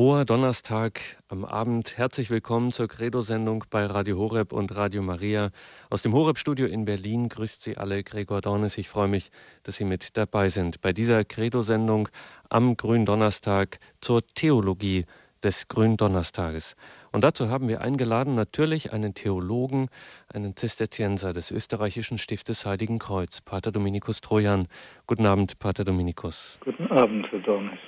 Hoher Donnerstag am Abend. Herzlich willkommen zur Credo-Sendung bei Radio Horeb und Radio Maria. Aus dem Horeb-Studio in Berlin grüßt Sie alle Gregor Dornes. Ich freue mich, dass Sie mit dabei sind bei dieser Credo-Sendung am Gründonnerstag zur Theologie des Gründonnerstages. Und dazu haben wir eingeladen natürlich einen Theologen, einen Zisterzienser des österreichischen Stiftes Heiligen Kreuz, Pater Dominikus Trojan. Guten Abend, Pater Dominikus. Guten Abend, Herr Dornes.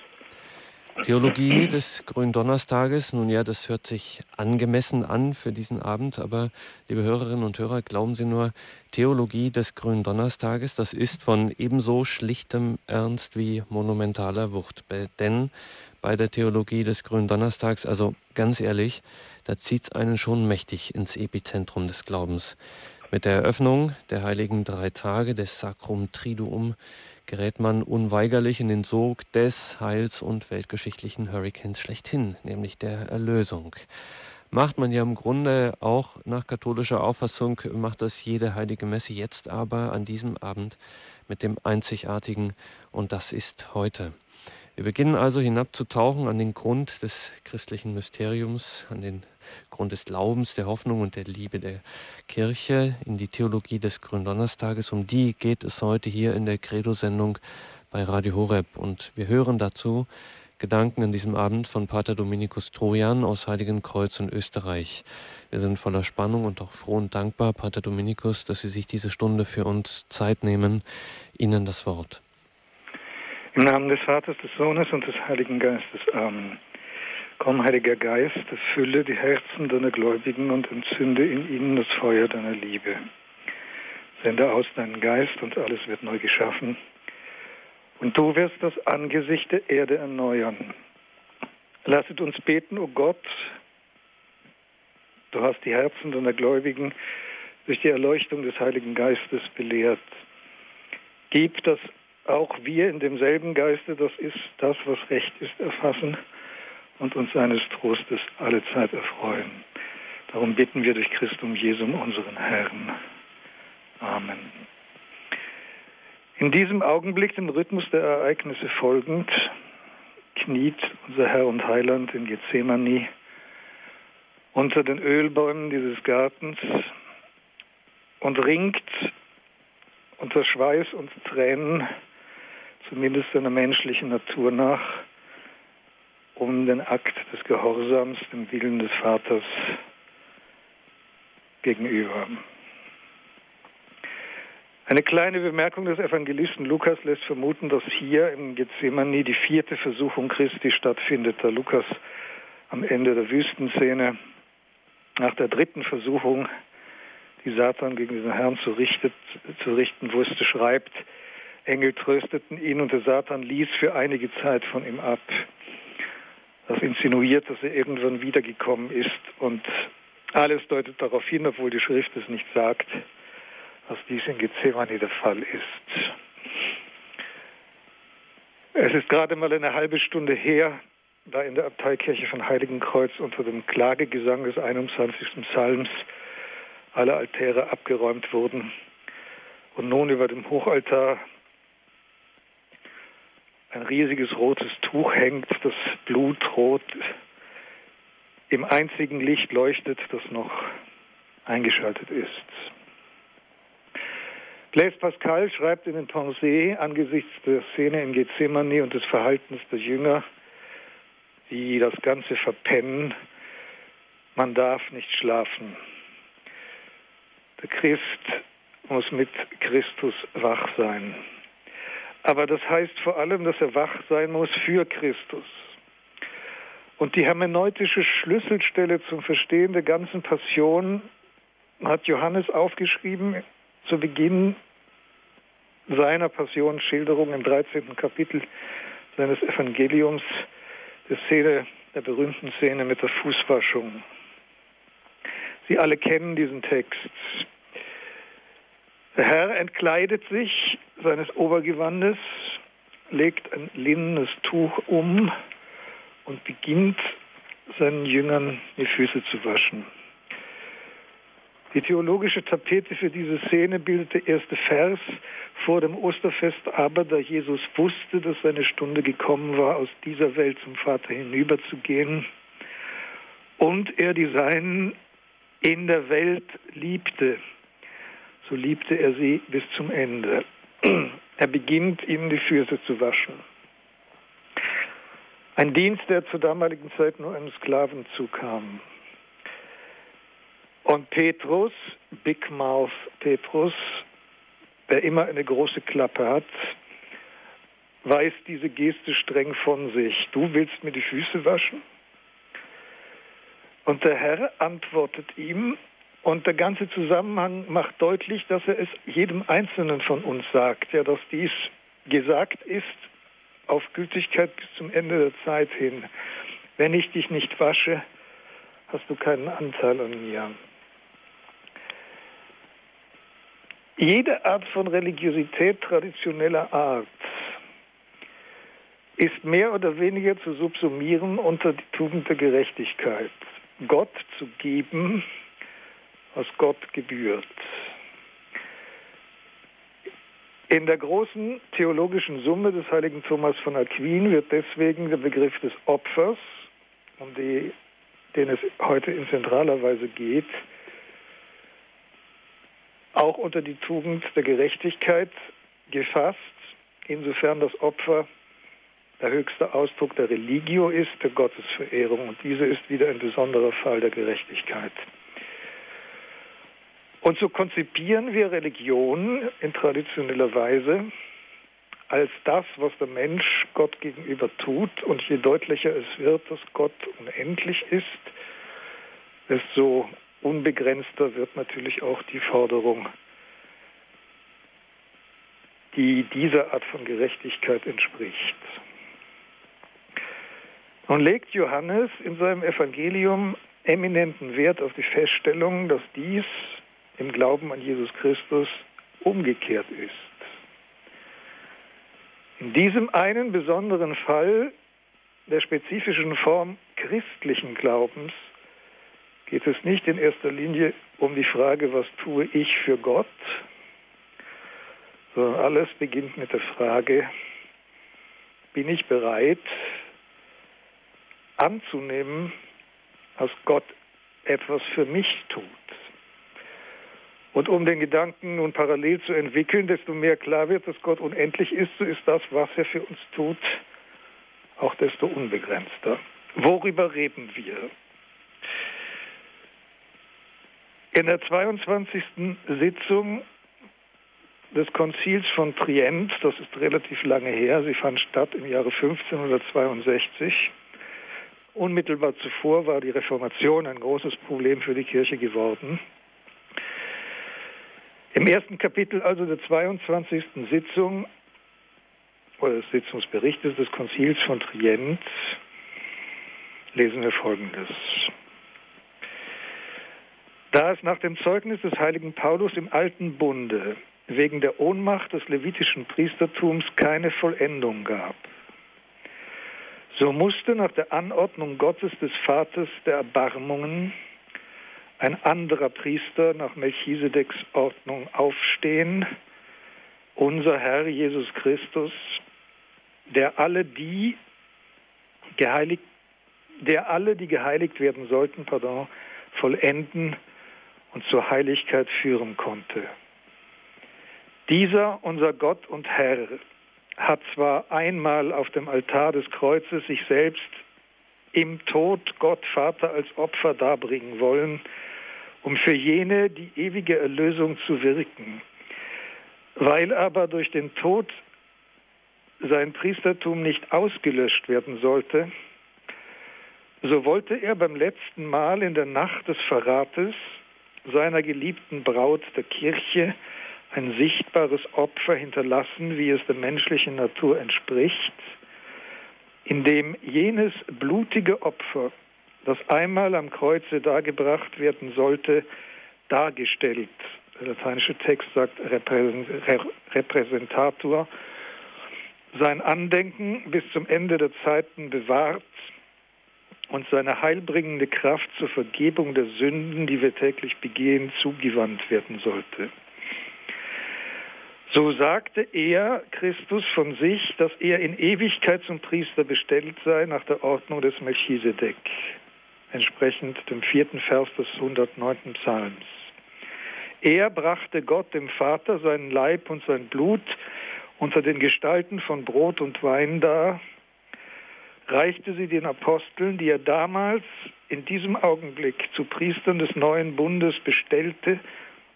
Theologie des Gründonnerstages, nun ja, das hört sich angemessen an für diesen Abend, aber liebe Hörerinnen und Hörer, glauben Sie nur, Theologie des Gründonnerstages, das ist von ebenso schlichtem Ernst wie monumentaler Wucht. Denn bei der Theologie des Gründonnerstags, also ganz ehrlich, da zieht es einen schon mächtig ins Epizentrum des Glaubens. Mit der Eröffnung der heiligen drei Tage des Sacrum Triduum gerät man unweigerlich in den Sog des heils- und weltgeschichtlichen Hurricanes schlechthin, nämlich der Erlösung. Macht man ja im Grunde auch nach katholischer Auffassung, macht das jede heilige Messe jetzt aber an diesem Abend mit dem Einzigartigen und das ist heute. Wir beginnen also hinabzutauchen an den Grund des christlichen Mysteriums, an den Grund des Glaubens, der Hoffnung und der Liebe der Kirche, in die Theologie des Gründonnerstages. Um die geht es heute hier in der Credo-Sendung bei Radio Horeb. Und wir hören dazu Gedanken an diesem Abend von Pater Dominikus Trojan aus Heiligenkreuz in Österreich. Wir sind voller Spannung und auch froh und dankbar, Pater Dominikus, dass Sie sich diese Stunde für uns Zeit nehmen. Ihnen das Wort. Im Namen des Vaters, des Sohnes und des Heiligen Geistes. Amen. Komm, Heiliger Geist, erfülle die Herzen deiner Gläubigen und entzünde in ihnen das Feuer deiner Liebe. Sende aus deinen Geist und alles wird neu geschaffen. Und du wirst das Angesicht der Erde erneuern. Lasset uns beten, o oh Gott, du hast die Herzen deiner Gläubigen durch die Erleuchtung des Heiligen Geistes belehrt. Gib, dass auch wir in demselben Geiste, das ist das, was recht ist, erfassen und uns seines Trostes alle Zeit erfreuen. Darum bitten wir durch Christum Jesum, unseren Herrn. Amen. In diesem Augenblick, dem Rhythmus der Ereignisse folgend, kniet unser Herr und Heiland in Gethsemane unter den Ölbäumen dieses Gartens und ringt unter Schweiß und Tränen zumindest seiner menschlichen Natur nach, um den Akt des Gehorsams dem Willen des Vaters gegenüber. Eine kleine Bemerkung des Evangelisten Lukas lässt vermuten, dass hier im Gethsemane die vierte Versuchung Christi stattfindet, da Lukas am Ende der Wüstenszene nach der dritten Versuchung, die Satan gegen den Herrn zu, richtet, zu richten wusste, schreibt, Engel trösteten ihn und der Satan ließ für einige Zeit von ihm ab. Das insinuiert, dass er irgendwann wiedergekommen ist und alles deutet darauf hin, obwohl die Schrift es nicht sagt, dass dies in Gethsemane der Fall ist. Es ist gerade mal eine halbe Stunde her, da in der Abteikirche von Heiligenkreuz unter dem Klagegesang des 21. Psalms alle Altäre abgeräumt wurden und nun über dem Hochaltar ein riesiges rotes Tuch hängt, das blutrot im einzigen Licht leuchtet, das noch eingeschaltet ist. Blaise Pascal schreibt in den Pensées angesichts der Szene in Gethsemane und des Verhaltens der Jünger, die das Ganze verpennen, man darf nicht schlafen. Der Christ muss mit Christus wach sein. Aber das heißt vor allem, dass er wach sein muss für Christus. Und die hermeneutische Schlüsselstelle zum Verstehen der ganzen Passion hat Johannes aufgeschrieben zu Beginn seiner Passionsschilderung im 13. Kapitel seines Evangeliums, der Szene, der berühmten Szene mit der Fußwaschung. Sie alle kennen diesen Text. Der Herr entkleidet sich seines Obergewandes, legt ein linnenes Tuch um und beginnt seinen Jüngern die Füße zu waschen. Die theologische Tapete für diese Szene bildet der erste Vers vor dem Osterfest, aber da Jesus wusste, dass seine Stunde gekommen war, aus dieser Welt zum Vater hinüberzugehen, und er die Seinen in der Welt liebte, so liebte er sie bis zum Ende. Er beginnt ihnen die Füße zu waschen. Ein Dienst, der zur damaligen Zeit nur einem Sklaven zukam. Und Petrus, Big Mouth Petrus, der immer eine große Klappe hat, weist diese Geste streng von sich. Du willst mir die Füße waschen? Und der Herr antwortet ihm, und der ganze Zusammenhang macht deutlich, dass er es jedem Einzelnen von uns sagt, ja, dass dies gesagt ist auf Gültigkeit bis zum Ende der Zeit hin. Wenn ich dich nicht wasche, hast du keinen Anteil an mir. Jede Art von Religiosität traditioneller Art ist mehr oder weniger zu subsumieren unter die Tugend der Gerechtigkeit. Gott zu geben, was Gott gebührt. In der großen theologischen Summe des heiligen Thomas von Aquin wird deswegen der Begriff des Opfers, um die, den es heute in zentraler Weise geht, auch unter die Tugend der Gerechtigkeit gefasst, insofern das Opfer der höchste Ausdruck der Religio ist, der Gottesverehrung. Und diese ist wieder ein besonderer Fall der Gerechtigkeit. Und so konzipieren wir Religion in traditioneller Weise als das, was der Mensch Gott gegenüber tut. Und je deutlicher es wird, dass Gott unendlich ist, desto unbegrenzter wird natürlich auch die Forderung, die dieser Art von Gerechtigkeit entspricht. Nun legt Johannes in seinem Evangelium eminenten Wert auf die Feststellung, dass dies im Glauben an Jesus Christus umgekehrt ist. In diesem einen besonderen Fall der spezifischen Form christlichen Glaubens geht es nicht in erster Linie um die Frage, was tue ich für Gott, sondern alles beginnt mit der Frage, bin ich bereit anzunehmen, dass Gott etwas für mich tut. Und um den Gedanken nun parallel zu entwickeln, desto mehr klar wird, dass Gott unendlich ist, so ist das, was er für uns tut, auch desto unbegrenzter. Worüber reden wir? In der 22. Sitzung des Konzils von Trient, das ist relativ lange her, sie fand statt im Jahre 1562, unmittelbar zuvor war die Reformation ein großes Problem für die Kirche geworden. Im ersten Kapitel also der 22. Sitzung oder des Sitzungsberichtes des Konzils von Trient lesen wir Folgendes. Da es nach dem Zeugnis des heiligen Paulus im alten Bunde wegen der Ohnmacht des levitischen Priestertums keine Vollendung gab, so musste nach der Anordnung Gottes des Vaters der Erbarmungen ein anderer Priester nach Melchisedeks Ordnung aufstehen, unser Herr Jesus Christus, der alle die geheiligt, der alle, die geheiligt werden sollten, pardon, vollenden und zur Heiligkeit führen konnte. Dieser, unser Gott und Herr, hat zwar einmal auf dem Altar des Kreuzes sich selbst im Tod Gott Vater als Opfer darbringen wollen, um für jene die ewige Erlösung zu wirken. Weil aber durch den Tod sein Priestertum nicht ausgelöscht werden sollte, so wollte er beim letzten Mal in der Nacht des Verrates seiner geliebten Braut der Kirche ein sichtbares Opfer hinterlassen, wie es der menschlichen Natur entspricht, indem jenes blutige Opfer das einmal am Kreuze dargebracht werden sollte, dargestellt. Der lateinische Text sagt Repräsentator. Sein Andenken bis zum Ende der Zeiten bewahrt und seine heilbringende Kraft zur Vergebung der Sünden, die wir täglich begehen, zugewandt werden sollte. So sagte er, Christus, von sich, dass er in Ewigkeit zum Priester bestellt sei nach der Ordnung des Melchisedek, entsprechend dem vierten Vers des 109. Psalms. Er brachte Gott dem Vater seinen Leib und sein Blut unter den Gestalten von Brot und Wein dar, reichte sie den Aposteln, die er damals in diesem Augenblick zu Priestern des neuen Bundes bestellte,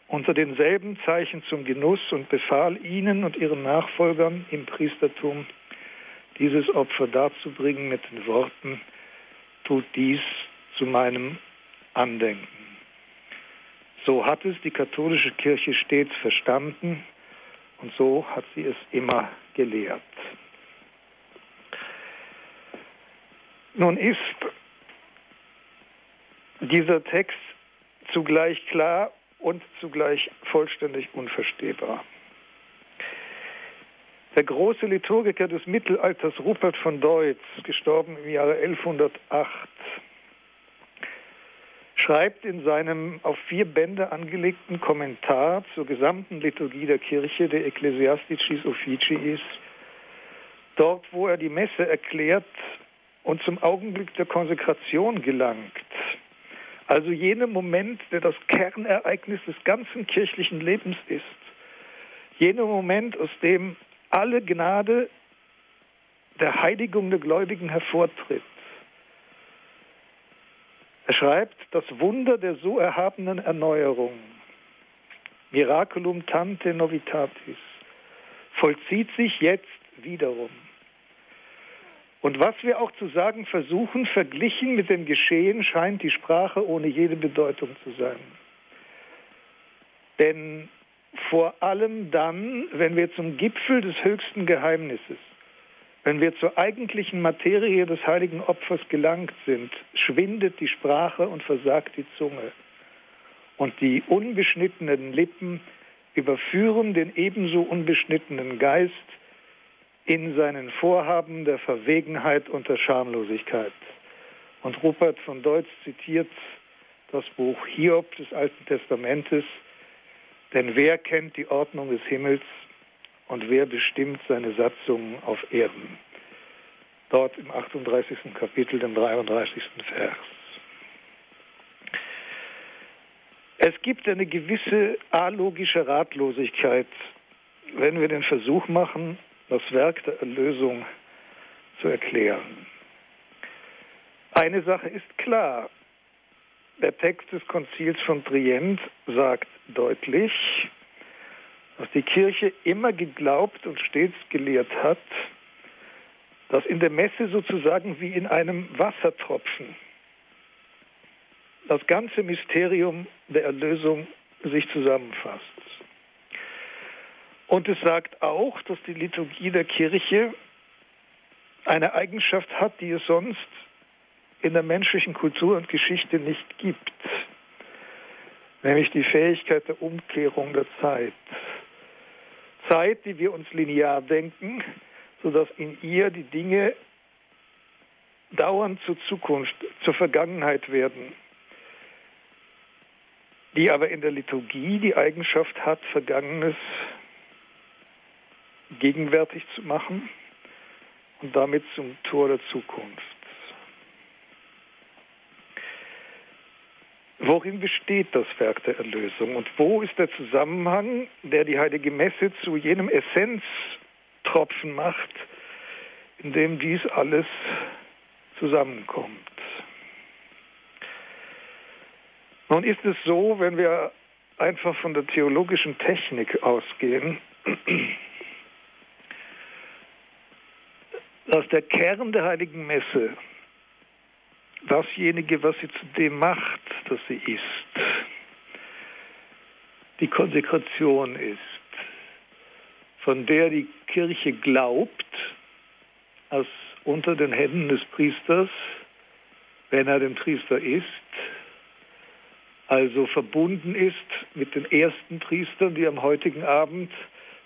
unter denselben Zeichen zum Genuss und befahl ihnen und ihren Nachfolgern im Priestertum, dieses Opfer darzubringen mit den Worten, tut dies zu meinem Andenken. So hat es die katholische Kirche stets verstanden und so hat sie es immer gelehrt. Nun ist dieser Text zugleich klar und zugleich vollständig unverstehbar. Der große Liturgiker des Mittelalters Rupert von Deutz, gestorben im Jahre 1108, schreibt in seinem auf vier Bände angelegten Kommentar zur gesamten Liturgie der Kirche, der Ecclesiasticis Officiis, dort, wo er die Messe erklärt und zum Augenblick der Konsekration gelangt, also jener Moment, der das Kernereignis des ganzen kirchlichen Lebens ist. Jener Moment, aus dem alle Gnade der Heiligung der Gläubigen hervortritt. Er schreibt, das Wunder der so erhabenen Erneuerung, Miraculum tante novitatis, vollzieht sich jetzt wiederum. Und was wir auch zu sagen versuchen, verglichen mit dem Geschehen, scheint die Sprache ohne jede Bedeutung zu sein. Denn vor allem dann, wenn wir zum Gipfel des höchsten Geheimnisses, wenn wir zur eigentlichen Materie des heiligen Opfers gelangt sind, schwindet die Sprache und versagt die Zunge. Und die unbeschnittenen Lippen überführen den ebenso unbeschnittenen Geist, in seinen Vorhaben der Verwegenheit und der Schamlosigkeit. Und Rupert von Deutz zitiert das Buch Hiob des Alten Testamentes, denn wer kennt die Ordnung des Himmels und wer bestimmt seine Satzungen auf Erden? Dort im 38. Kapitel, dem 33. Vers. Es gibt eine gewisse alogische Ratlosigkeit, wenn wir den Versuch machen, das Werk der Erlösung zu erklären. Eine Sache ist klar. Der Text des Konzils von Trient sagt deutlich, dass die Kirche immer geglaubt und stets gelehrt hat, dass in der Messe sozusagen wie in einem Wassertropfen das ganze Mysterium der Erlösung sich zusammenfasst. Und es sagt auch, dass die Liturgie der Kirche eine Eigenschaft hat, die es sonst in der menschlichen Kultur und Geschichte nicht gibt, nämlich die Fähigkeit der Umkehrung der Zeit. Zeit, die wir uns linear denken, sodass in ihr die Dinge dauernd zur Zukunft, zur Vergangenheit werden, die aber in der Liturgie die Eigenschaft hat, Vergangenes gegenwärtig zu machen und damit zum Tor der Zukunft. Worin besteht das Werk der Erlösung und wo ist der Zusammenhang, der die heilige Messe zu jenem Essenztropfen macht, in dem dies alles zusammenkommt? Nun ist es so, wenn wir einfach von der theologischen Technik ausgehen, dass der Kern der heiligen Messe dasjenige, was sie zu dem macht, dass sie ist, die Konsekration ist, von der die Kirche glaubt, dass unter den Händen des Priesters, wenn er den Priester ist, also verbunden ist mit den ersten Priestern, die am heutigen Abend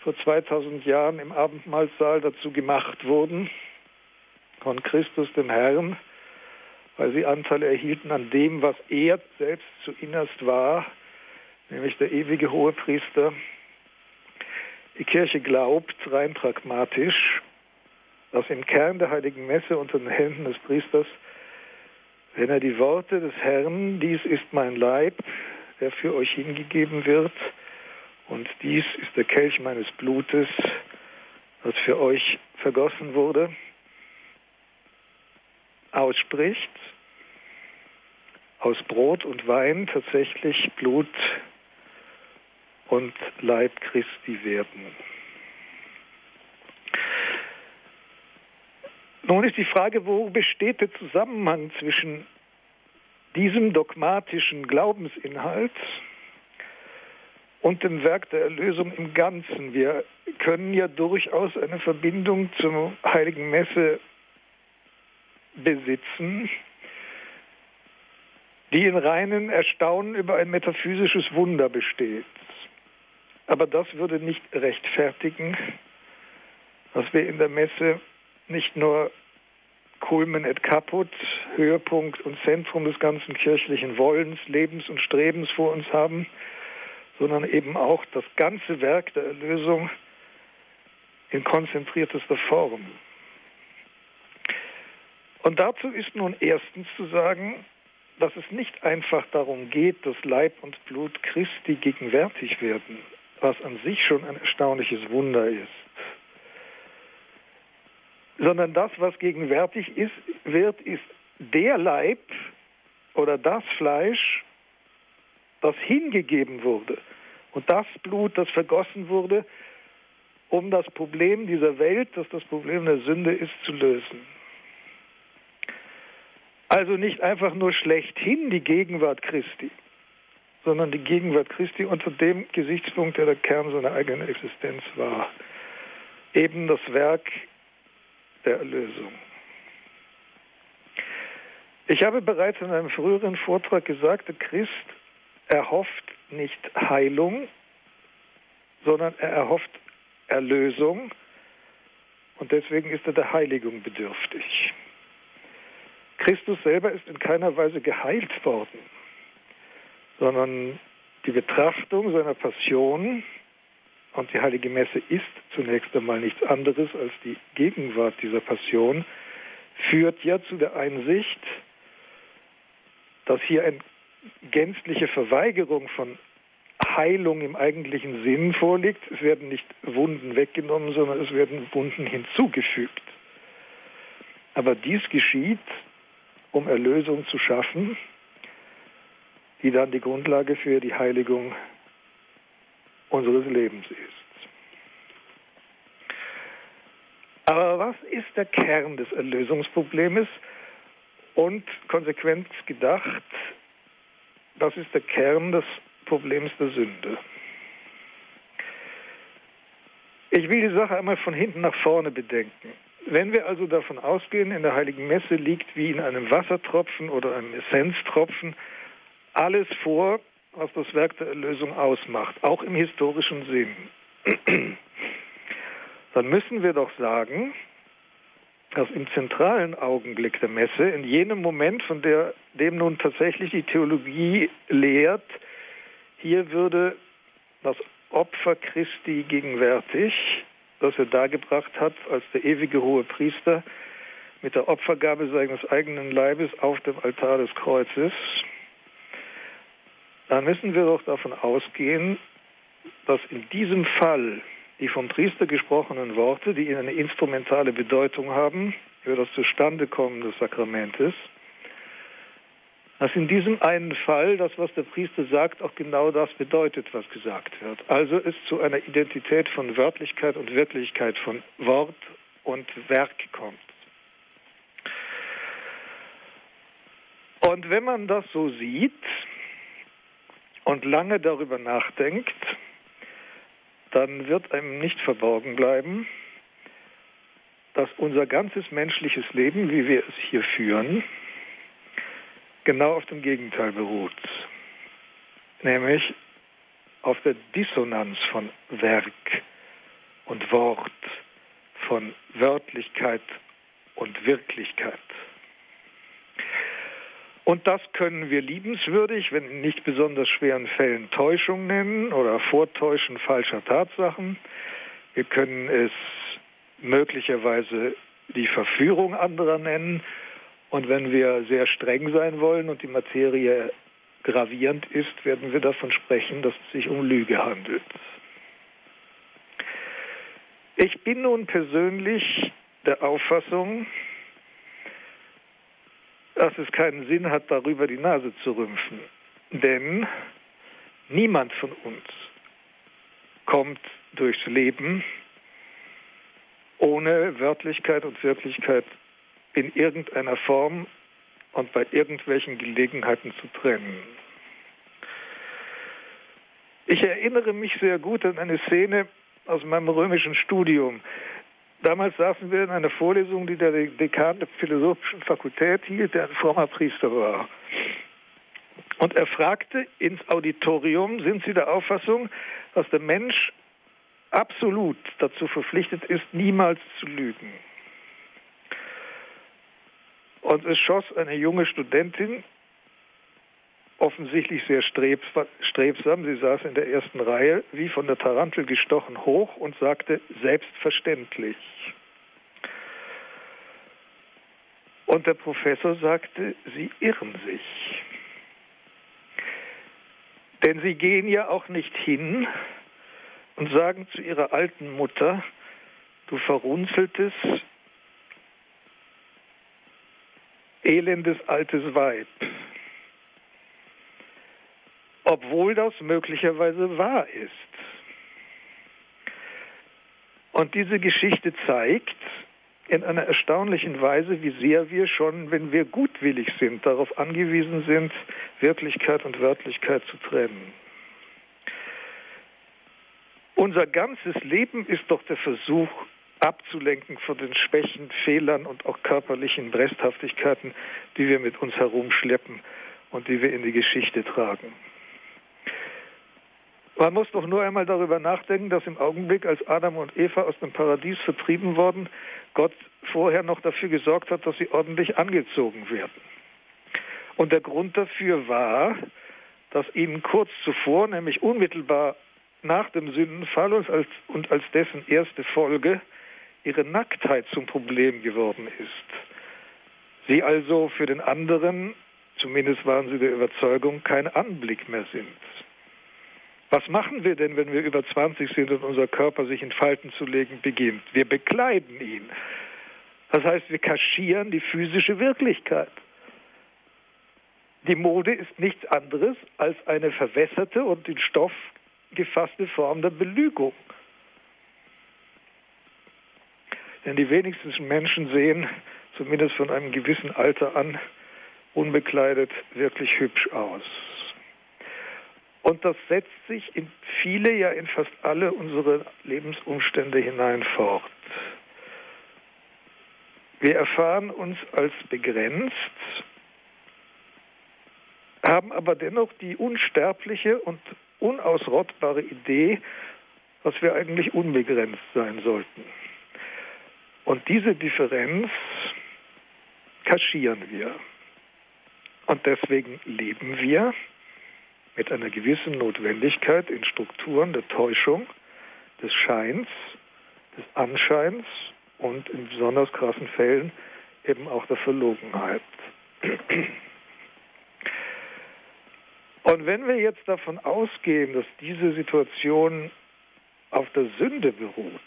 vor 2000 Jahren im Abendmahlsaal dazu gemacht wurden, von Christus dem Herrn weil sie Anteil erhielten an dem, was er selbst zu innerst war, nämlich der ewige Hohepriester. Die Kirche glaubt rein pragmatisch, dass im Kern der heiligen Messe unter den Händen des Priesters, wenn er die Worte des Herrn, dies ist mein Leib, der für euch hingegeben wird, und dies ist der Kelch meines Blutes, das für euch vergossen wurde, ausspricht, aus Brot und Wein tatsächlich Blut und Leib Christi werden. Nun ist die Frage, wo besteht der Zusammenhang zwischen diesem dogmatischen Glaubensinhalt und dem Werk der Erlösung im Ganzen. Wir können ja durchaus eine Verbindung zur heiligen Messe besitzen, die in reinen Erstaunen über ein metaphysisches Wunder besteht. Aber das würde nicht rechtfertigen, dass wir in der Messe nicht nur Culmen et Caput, Höhepunkt und Zentrum des ganzen kirchlichen Wollens, Lebens und Strebens vor uns haben, sondern eben auch das ganze Werk der Erlösung in konzentriertester Form. Und dazu ist nun erstens zu sagen, dass es nicht einfach darum geht, dass Leib und Blut Christi gegenwärtig werden, was an sich schon ein erstaunliches Wunder ist, sondern das, was gegenwärtig ist, wird, ist der Leib oder das Fleisch, das hingegeben wurde und das Blut, das vergossen wurde, um das Problem dieser Welt, das das Problem der Sünde ist, zu lösen. Also nicht einfach nur schlechthin die Gegenwart Christi, sondern die Gegenwart Christi unter dem Gesichtspunkt, der der Kern seiner eigenen Existenz war. Eben das Werk der Erlösung. Ich habe bereits in einem früheren Vortrag gesagt, der Christ erhofft nicht Heilung, sondern er erhofft Erlösung und deswegen ist er der Heiligung bedürftig. Christus selber ist in keiner Weise geheilt worden, sondern die Betrachtung seiner Passion und die heilige Messe ist zunächst einmal nichts anderes als die Gegenwart dieser Passion, führt ja zu der Einsicht, dass hier eine gänzliche Verweigerung von Heilung im eigentlichen Sinn vorliegt. Es werden nicht Wunden weggenommen, sondern es werden Wunden hinzugefügt. Aber dies geschieht um Erlösung zu schaffen, die dann die Grundlage für die Heiligung unseres Lebens ist. Aber was ist der Kern des Erlösungsproblems? Und konsequent gedacht, das ist der Kern des Problems der Sünde. Ich will die Sache einmal von hinten nach vorne bedenken. Wenn wir also davon ausgehen, in der heiligen Messe liegt wie in einem Wassertropfen oder einem Essenztropfen alles vor, was das Werk der Erlösung ausmacht, auch im historischen Sinn, dann müssen wir doch sagen, dass im zentralen Augenblick der Messe, in jenem Moment, von der, dem nun tatsächlich die Theologie lehrt, hier würde das Opfer Christi gegenwärtig, das er dargebracht hat als der ewige hohe Priester mit der Opfergabe seines eigenen Leibes auf dem Altar des Kreuzes, dann müssen wir doch davon ausgehen, dass in diesem Fall die vom Priester gesprochenen Worte, die eine instrumentale Bedeutung haben für das Zustandekommen des Sakramentes, dass in diesem einen Fall das, was der Priester sagt, auch genau das bedeutet, was gesagt wird. Also es zu einer Identität von Wörtlichkeit und Wirklichkeit, von Wort und Werk kommt. Und wenn man das so sieht und lange darüber nachdenkt, dann wird einem nicht verborgen bleiben, dass unser ganzes menschliches Leben, wie wir es hier führen, genau auf dem Gegenteil beruht, nämlich auf der Dissonanz von Werk und Wort, von Wörtlichkeit und Wirklichkeit. Und das können wir liebenswürdig, wenn in nicht besonders schweren Fällen Täuschung nennen oder Vortäuschen falscher Tatsachen. Wir können es möglicherweise die Verführung anderer nennen. Und wenn wir sehr streng sein wollen und die Materie gravierend ist, werden wir davon sprechen, dass es sich um Lüge handelt. Ich bin nun persönlich der Auffassung, dass es keinen Sinn hat, darüber die Nase zu rümpfen. Denn niemand von uns kommt durchs Leben ohne Wörtlichkeit und Wirklichkeit in irgendeiner Form und bei irgendwelchen Gelegenheiten zu trennen. Ich erinnere mich sehr gut an eine Szene aus meinem römischen Studium. Damals saßen wir in einer Vorlesung, die der Dekan der Philosophischen Fakultät hielt, der ein frommer Priester war. Und er fragte ins Auditorium, sind Sie der Auffassung, dass der Mensch absolut dazu verpflichtet ist, niemals zu lügen? Und es schoss eine junge Studentin, offensichtlich sehr strebsam, sie saß in der ersten Reihe, wie von der Tarantel gestochen hoch und sagte, selbstverständlich. Und der Professor sagte, Sie irren sich. Denn Sie gehen ja auch nicht hin und sagen zu Ihrer alten Mutter, du verrunzeltes, elendes altes Weib. Obwohl das möglicherweise wahr ist. Und diese Geschichte zeigt in einer erstaunlichen Weise, wie sehr wir schon, wenn wir gutwillig sind, darauf angewiesen sind, Wirklichkeit und Wörtlichkeit zu trennen. Unser ganzes Leben ist doch der Versuch, abzulenken von den Schwächen, Fehlern und auch körperlichen Bresthaftigkeiten, die wir mit uns herumschleppen und die wir in die Geschichte tragen. Man muss doch nur einmal darüber nachdenken, dass im Augenblick, als Adam und Eva aus dem Paradies vertrieben wurden, Gott vorher noch dafür gesorgt hat, dass sie ordentlich angezogen werden. Und der Grund dafür war, dass ihnen kurz zuvor, nämlich unmittelbar nach dem Sündenfall und als, und als dessen erste Folge, ihre Nacktheit zum Problem geworden ist. Sie also für den anderen, zumindest waren sie der Überzeugung, kein Anblick mehr sind. Was machen wir denn, wenn wir über 20 sind und unser Körper sich in Falten zu legen beginnt? Wir bekleiden ihn. Das heißt, wir kaschieren die physische Wirklichkeit. Die Mode ist nichts anderes als eine verwässerte und in Stoff gefasste Form der Belügung. Denn die wenigsten Menschen sehen, zumindest von einem gewissen Alter an, unbekleidet wirklich hübsch aus. Und das setzt sich in viele, ja in fast alle unsere Lebensumstände hinein fort. Wir erfahren uns als begrenzt, haben aber dennoch die unsterbliche und unausrottbare Idee, dass wir eigentlich unbegrenzt sein sollten. Und diese Differenz kaschieren wir. Und deswegen leben wir mit einer gewissen Notwendigkeit in Strukturen der Täuschung, des Scheins, des Anscheins und in besonders krassen Fällen eben auch der Verlogenheit. Und wenn wir jetzt davon ausgehen, dass diese Situation auf der Sünde beruht,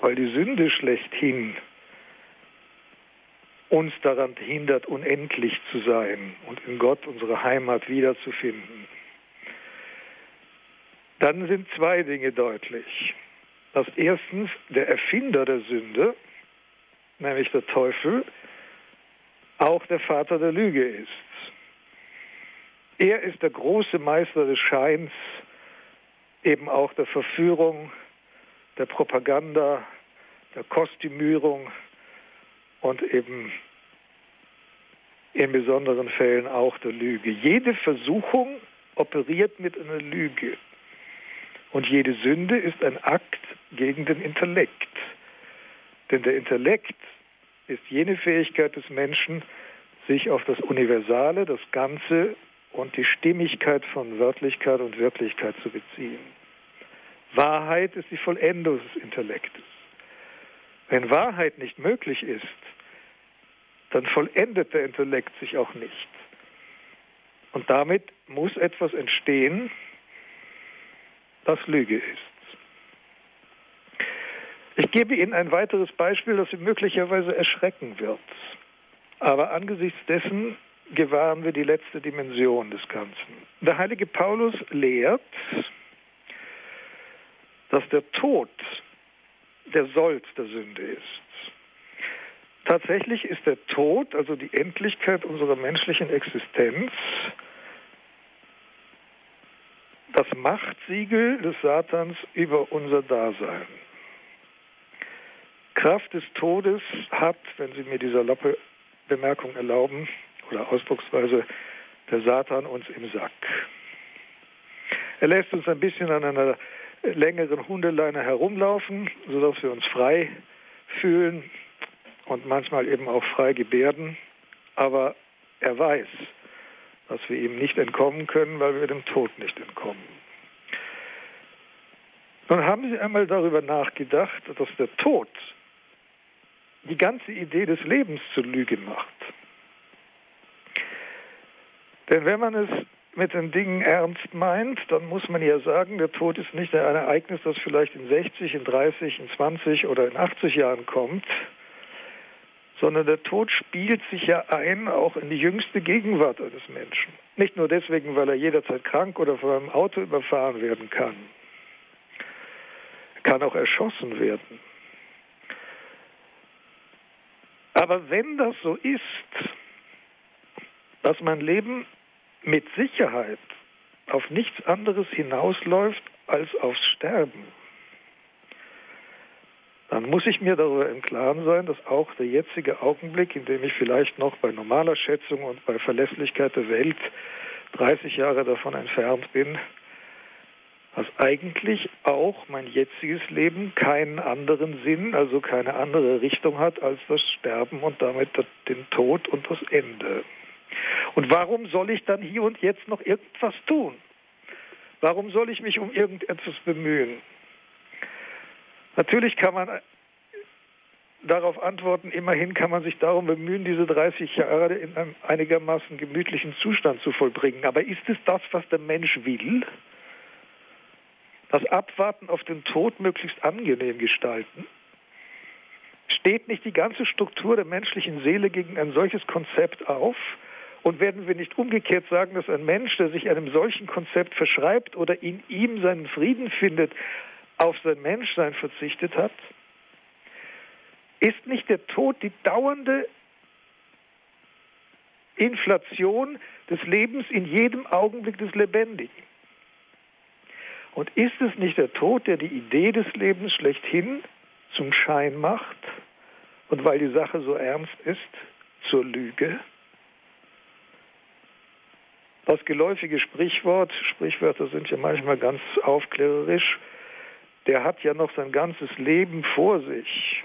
weil die Sünde schlechthin uns daran hindert, unendlich zu sein und in Gott unsere Heimat wiederzufinden, dann sind zwei Dinge deutlich. Dass erstens der Erfinder der Sünde, nämlich der Teufel, auch der Vater der Lüge ist. Er ist der große Meister des Scheins, eben auch der Verführung, der Propaganda, der Kostümierung und eben in besonderen Fällen auch der Lüge. Jede Versuchung operiert mit einer Lüge. Und jede Sünde ist ein Akt gegen den Intellekt. Denn der Intellekt ist jene Fähigkeit des Menschen, sich auf das Universale, das Ganze und die Stimmigkeit von Wörtlichkeit und Wirklichkeit zu beziehen. Wahrheit ist die Vollendung des Intellektes. Wenn Wahrheit nicht möglich ist, dann vollendet der Intellekt sich auch nicht. Und damit muss etwas entstehen, das Lüge ist. Ich gebe Ihnen ein weiteres Beispiel, das Sie möglicherweise erschrecken wird. Aber angesichts dessen gewahren wir die letzte Dimension des Ganzen. Der heilige Paulus lehrt, dass der Tod der Sold der Sünde ist. Tatsächlich ist der Tod, also die Endlichkeit unserer menschlichen Existenz, das Machtsiegel des Satans über unser Dasein. Kraft des Todes hat, wenn Sie mir dieser Lappe Bemerkung erlauben oder Ausdrucksweise, der Satan uns im Sack. Er lässt uns ein bisschen an einer längeren Hundeleine herumlaufen, sodass wir uns frei fühlen und manchmal eben auch frei gebärden. Aber er weiß, dass wir ihm nicht entkommen können, weil wir dem Tod nicht entkommen. Nun haben Sie einmal darüber nachgedacht, dass der Tod die ganze Idee des Lebens zur Lüge macht. Denn wenn man es mit den Dingen ernst meint, dann muss man ja sagen, der Tod ist nicht ein Ereignis, das vielleicht in 60, in 30, in 20 oder in 80 Jahren kommt, sondern der Tod spielt sich ja ein auch in die jüngste Gegenwart eines Menschen. Nicht nur deswegen, weil er jederzeit krank oder von einem Auto überfahren werden kann. Er kann auch erschossen werden. Aber wenn das so ist, dass mein Leben mit Sicherheit auf nichts anderes hinausläuft als aufs Sterben, dann muss ich mir darüber im Klaren sein, dass auch der jetzige Augenblick, in dem ich vielleicht noch bei normaler Schätzung und bei Verlässlichkeit der Welt 30 Jahre davon entfernt bin, dass eigentlich auch mein jetziges Leben keinen anderen Sinn, also keine andere Richtung hat als das Sterben und damit den Tod und das Ende. Und warum soll ich dann hier und jetzt noch irgendwas tun? Warum soll ich mich um irgendetwas bemühen? Natürlich kann man darauf antworten, immerhin kann man sich darum bemühen, diese 30 Jahre in einem einigermaßen gemütlichen Zustand zu vollbringen. Aber ist es das, was der Mensch will? Das Abwarten auf den Tod möglichst angenehm gestalten? Steht nicht die ganze Struktur der menschlichen Seele gegen ein solches Konzept auf? Und werden wir nicht umgekehrt sagen, dass ein Mensch, der sich einem solchen Konzept verschreibt oder in ihm seinen Frieden findet, auf sein Menschsein verzichtet hat? Ist nicht der Tod die dauernde Inflation des Lebens in jedem Augenblick des Lebendigen? Und ist es nicht der Tod, der die Idee des Lebens schlechthin zum Schein macht und weil die Sache so ernst ist, zur Lüge? Das geläufige Sprichwort, Sprichwörter sind ja manchmal ganz aufklärerisch, der hat ja noch sein ganzes Leben vor sich,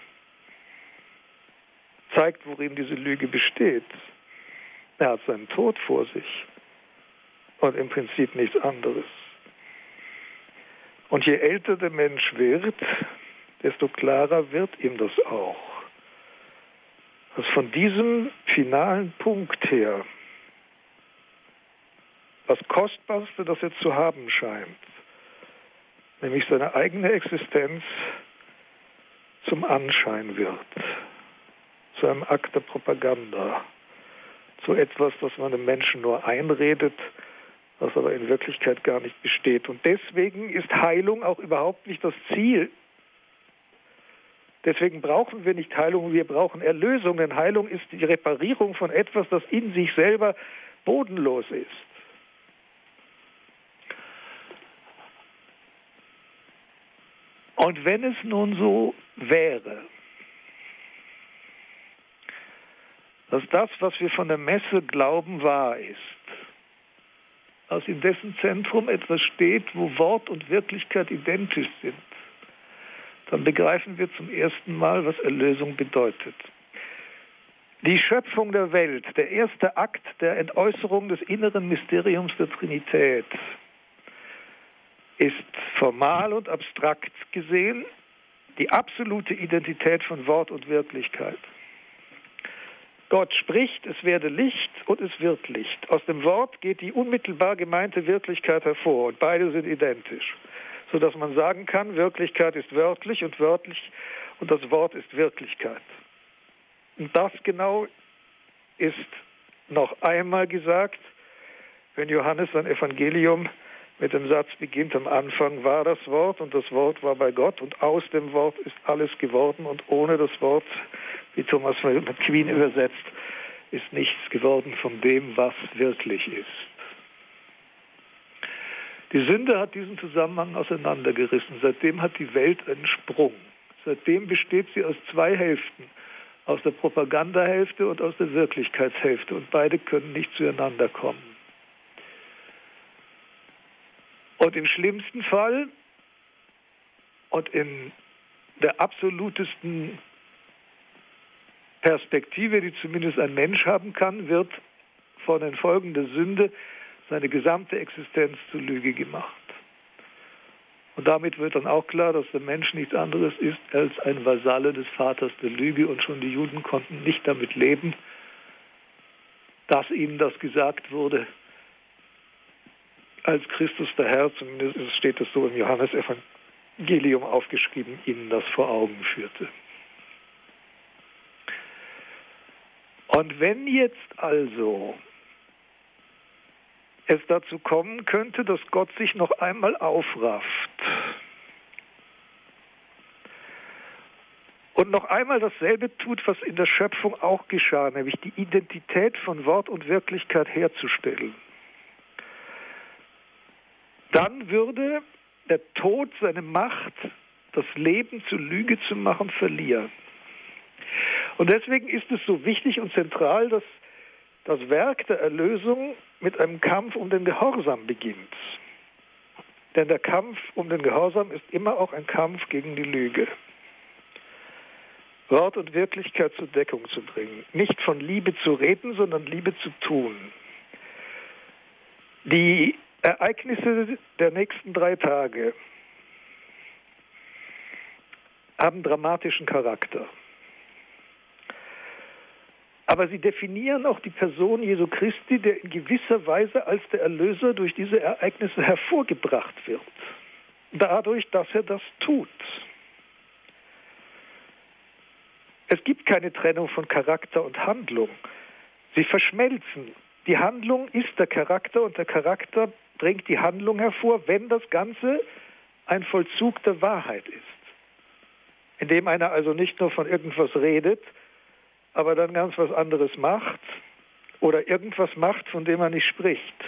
zeigt, worin diese Lüge besteht. Er hat seinen Tod vor sich und im Prinzip nichts anderes. Und je älter der Mensch wird, desto klarer wird ihm das auch. Dass von diesem finalen Punkt her das Kostbarste, das er zu haben scheint, nämlich seine eigene Existenz zum Anschein wird, zu einem Akt der Propaganda, zu etwas, das man dem Menschen nur einredet, was aber in Wirklichkeit gar nicht besteht. Und deswegen ist Heilung auch überhaupt nicht das Ziel. Deswegen brauchen wir nicht Heilung, wir brauchen Erlösung, denn Heilung ist die Reparierung von etwas, das in sich selber bodenlos ist. Und wenn es nun so wäre, dass das, was wir von der Messe glauben, wahr ist, dass in dessen Zentrum etwas steht, wo Wort und Wirklichkeit identisch sind, dann begreifen wir zum ersten Mal, was Erlösung bedeutet. Die Schöpfung der Welt, der erste Akt der Entäußerung des inneren Mysteriums der Trinität, ist formal und abstrakt gesehen die absolute Identität von Wort und Wirklichkeit. Gott spricht, es werde Licht und es wird Licht. Aus dem Wort geht die unmittelbar gemeinte Wirklichkeit hervor und beide sind identisch, sodass man sagen kann, Wirklichkeit ist wörtlich und wörtlich und das Wort ist Wirklichkeit. Und das genau ist noch einmal gesagt, wenn Johannes sein Evangelium mit dem Satz beginnt, am Anfang war das Wort und das Wort war bei Gott und aus dem Wort ist alles geworden und ohne das Wort wie Thomas McQueen übersetzt, ist nichts geworden von dem, was wirklich ist. Die Sünde hat diesen Zusammenhang auseinandergerissen. Seitdem hat die Welt einen Sprung. Seitdem besteht sie aus zwei Hälften, aus der Propagandahälfte und aus der Wirklichkeitshälfte. Und beide können nicht zueinander kommen. Und im schlimmsten Fall und in der absolutesten Perspektive, die zumindest ein Mensch haben kann, wird von den Folgen der Sünde seine gesamte Existenz zur Lüge gemacht. Und damit wird dann auch klar, dass der Mensch nichts anderes ist als ein Vasalle des Vaters der Lüge und schon die Juden konnten nicht damit leben, dass ihnen das gesagt wurde, als Christus der Herr, zumindest steht es so im Johannesevangelium aufgeschrieben, ihnen das vor Augen führte. Und wenn jetzt also es dazu kommen könnte, dass Gott sich noch einmal aufrafft und noch einmal dasselbe tut, was in der Schöpfung auch geschah, nämlich die Identität von Wort und Wirklichkeit herzustellen, dann würde der Tod seine Macht, das Leben zur Lüge zu machen, verlieren. Und deswegen ist es so wichtig und zentral, dass das Werk der Erlösung mit einem Kampf um den Gehorsam beginnt. Denn der Kampf um den Gehorsam ist immer auch ein Kampf gegen die Lüge. Wort und Wirklichkeit zur Deckung zu bringen. Nicht von Liebe zu reden, sondern Liebe zu tun. Die Ereignisse der nächsten drei Tage haben dramatischen Charakter aber sie definieren auch die Person Jesu Christi, der in gewisser Weise als der Erlöser durch diese Ereignisse hervorgebracht wird. Dadurch, dass er das tut. Es gibt keine Trennung von Charakter und Handlung. Sie verschmelzen. Die Handlung ist der Charakter und der Charakter bringt die Handlung hervor, wenn das Ganze ein Vollzug der Wahrheit ist. Indem einer also nicht nur von irgendwas redet, aber dann ganz was anderes macht oder irgendwas macht, von dem er nicht spricht.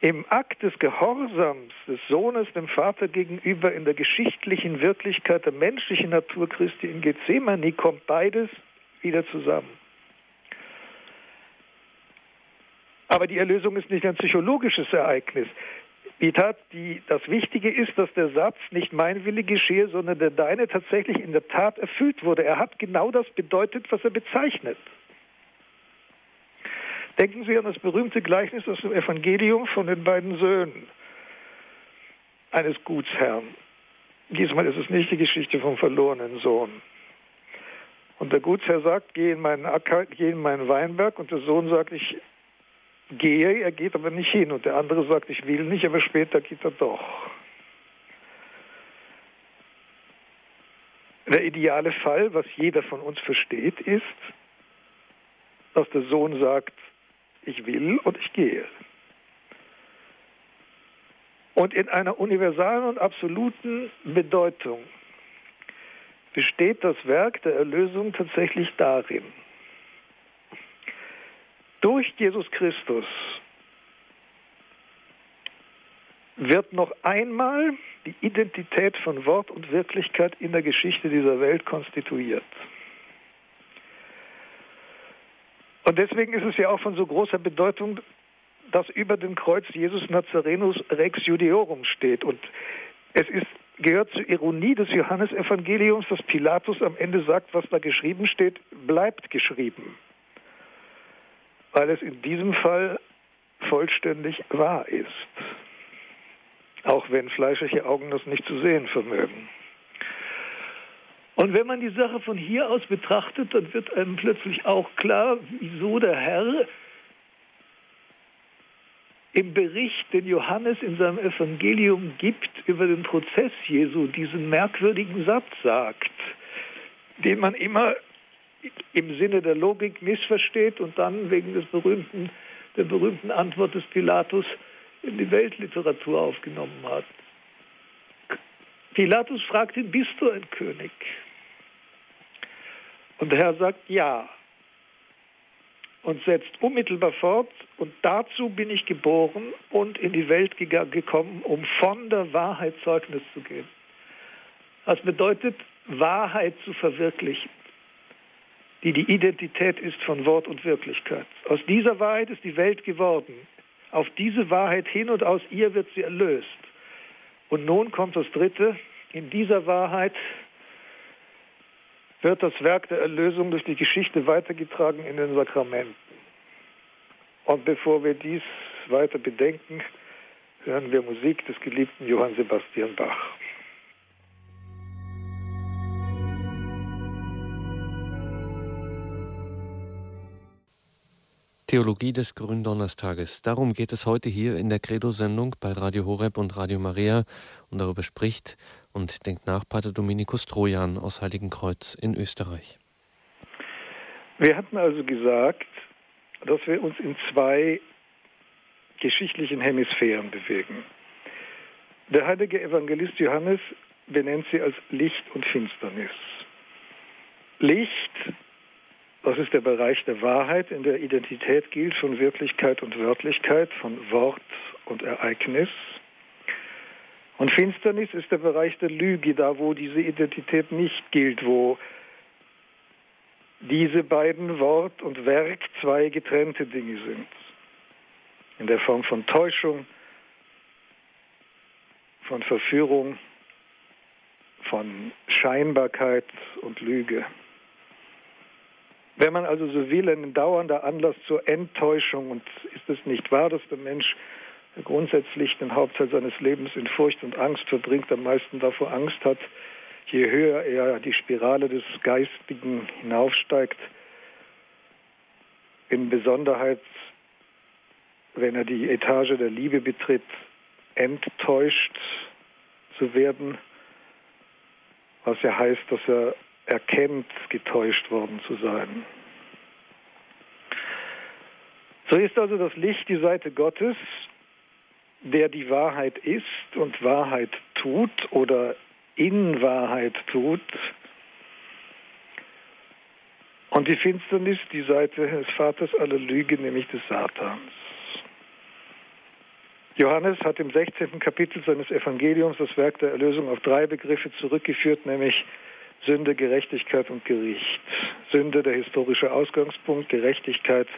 Im Akt des Gehorsams des Sohnes dem Vater gegenüber in der geschichtlichen Wirklichkeit der menschlichen Natur Christi in Gethsemane kommt beides wieder zusammen. Aber die Erlösung ist nicht ein psychologisches Ereignis. Die Tat, das Wichtige ist, dass der Satz nicht mein Wille geschehe, sondern der deine tatsächlich in der Tat erfüllt wurde. Er hat genau das bedeutet, was er bezeichnet. Denken Sie an das berühmte Gleichnis aus dem Evangelium von den beiden Söhnen eines Gutsherrn. Diesmal ist es nicht die Geschichte vom verlorenen Sohn. Und der Gutsherr sagt, geh in meinen Acker, geh in meinen Weinberg. Und der Sohn sagt, ich gehe, er geht aber nicht hin. Und der andere sagt, ich will nicht, aber später geht er doch. Der ideale Fall, was jeder von uns versteht, ist, dass der Sohn sagt, ich will und ich gehe. Und in einer universalen und absoluten Bedeutung besteht das Werk der Erlösung tatsächlich darin, durch Jesus Christus wird noch einmal die Identität von Wort und Wirklichkeit in der Geschichte dieser Welt konstituiert. Und deswegen ist es ja auch von so großer Bedeutung, dass über dem Kreuz Jesus Nazarenus Rex Judeorum steht. Und es ist gehört zur Ironie des Johannesevangeliums, dass Pilatus am Ende sagt, was da geschrieben steht, bleibt geschrieben. Weil es in diesem Fall vollständig wahr ist. Auch wenn fleischliche Augen das nicht zu sehen vermögen. Und wenn man die Sache von hier aus betrachtet, dann wird einem plötzlich auch klar, wieso der Herr im Bericht, den Johannes in seinem Evangelium gibt über den Prozess Jesu, diesen merkwürdigen Satz sagt, den man immer im Sinne der Logik missversteht und dann wegen des berühmten, der berühmten Antwort des Pilatus in die Weltliteratur aufgenommen hat. Pilatus fragt ihn, bist du ein König? Und der Herr sagt, ja. Und setzt unmittelbar fort, und dazu bin ich geboren und in die Welt gekommen, um von der Wahrheit Zeugnis zu geben. Das bedeutet, Wahrheit zu verwirklichen, die die Identität ist von Wort und Wirklichkeit. Aus dieser Wahrheit ist die Welt geworden. Auf diese Wahrheit hin und aus ihr wird sie erlöst. Und nun kommt das Dritte. In dieser Wahrheit wird das Werk der Erlösung durch die Geschichte weitergetragen in den Sakramenten. Und bevor wir dies weiter bedenken, hören wir Musik des geliebten Johann Sebastian Bach. Theologie des Gründonnerstages. Darum geht es heute hier in der Credo-Sendung bei Radio Horeb und Radio Maria und darüber spricht und denkt nach Pater Dominikus Trojan aus Heiligenkreuz in Österreich. Wir hatten also gesagt, dass wir uns in zwei geschichtlichen Hemisphären bewegen. Der heilige Evangelist Johannes benennt sie als Licht und Finsternis. Licht das ist der Bereich der Wahrheit, in der Identität gilt von Wirklichkeit und Wörtlichkeit, von Wort und Ereignis. Und Finsternis ist der Bereich der Lüge, da wo diese Identität nicht gilt, wo diese beiden Wort und Werk zwei getrennte Dinge sind. In der Form von Täuschung, von Verführung, von Scheinbarkeit und Lüge. Wenn man also so will, ein dauernder Anlass zur Enttäuschung und ist es nicht wahr, dass der Mensch grundsätzlich den Hauptteil seines Lebens in Furcht und Angst verbringt, am meisten davor Angst hat, je höher er die Spirale des Geistigen hinaufsteigt, in Besonderheit, wenn er die Etage der Liebe betritt, enttäuscht zu werden, was ja heißt, dass er erkennt, getäuscht worden zu sein. So ist also das Licht die Seite Gottes, der die Wahrheit ist und Wahrheit tut oder in Wahrheit tut. Und die Finsternis die Seite des Vaters aller Lüge, nämlich des Satans. Johannes hat im 16. Kapitel seines Evangeliums das Werk der Erlösung auf drei Begriffe zurückgeführt, nämlich Sünde, Gerechtigkeit und Gericht. Sünde der historische Ausgangspunkt, Gerechtigkeit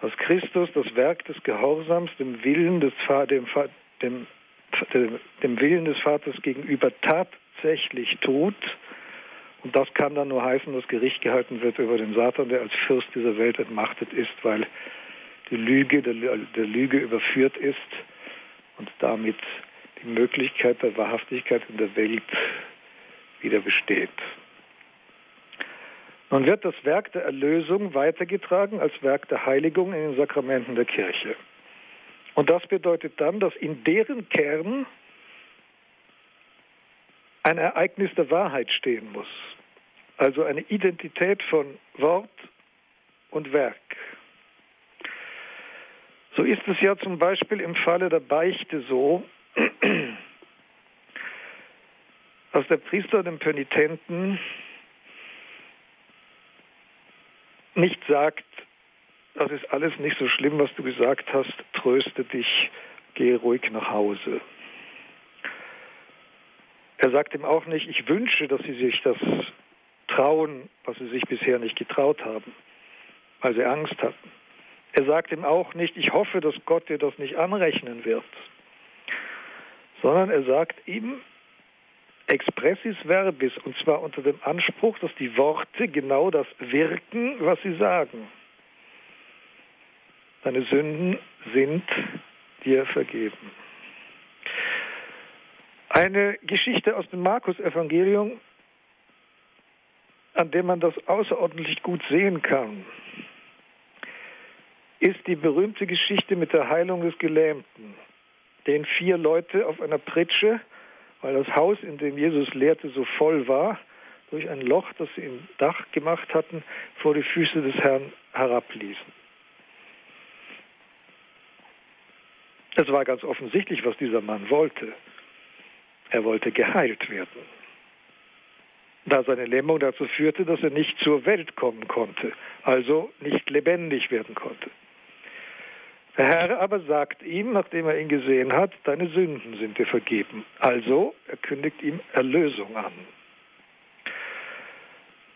was Christus das Werk des Gehorsams dem Willen des, dem, dem, dem Willen des Vaters gegenüber tatsächlich tut. Und das kann dann nur heißen, dass Gericht gehalten wird über den Satan, der als Fürst dieser Welt entmachtet ist, weil die Lüge der, der Lüge überführt ist und damit die Möglichkeit der Wahrhaftigkeit in der Welt wieder besteht. Nun wird das Werk der Erlösung weitergetragen als Werk der Heiligung in den Sakramenten der Kirche. Und das bedeutet dann, dass in deren Kern ein Ereignis der Wahrheit stehen muss. Also eine Identität von Wort und Werk. So ist es ja zum Beispiel im Falle der Beichte so, dass der Priester dem Penitenten nicht sagt, das ist alles nicht so schlimm, was du gesagt hast, tröste dich, gehe ruhig nach Hause. Er sagt ihm auch nicht, ich wünsche, dass sie sich das trauen, was sie sich bisher nicht getraut haben, weil sie Angst hatten. Er sagt ihm auch nicht, ich hoffe, dass Gott dir das nicht anrechnen wird, sondern er sagt ihm, expressis verbis, und zwar unter dem Anspruch, dass die Worte genau das wirken, was sie sagen. Deine Sünden sind dir vergeben. Eine Geschichte aus dem Markus-Evangelium, an der man das außerordentlich gut sehen kann, ist die berühmte Geschichte mit der Heilung des Gelähmten, den vier Leute auf einer Pritsche, weil das Haus, in dem Jesus lehrte, so voll war, durch ein Loch, das sie im Dach gemacht hatten, vor die Füße des Herrn herabließen. Es war ganz offensichtlich, was dieser Mann wollte. Er wollte geheilt werden. Da seine Lähmung dazu führte, dass er nicht zur Welt kommen konnte, also nicht lebendig werden konnte. Der Herr aber sagt ihm, nachdem er ihn gesehen hat, deine Sünden sind dir vergeben. Also er kündigt ihm Erlösung an.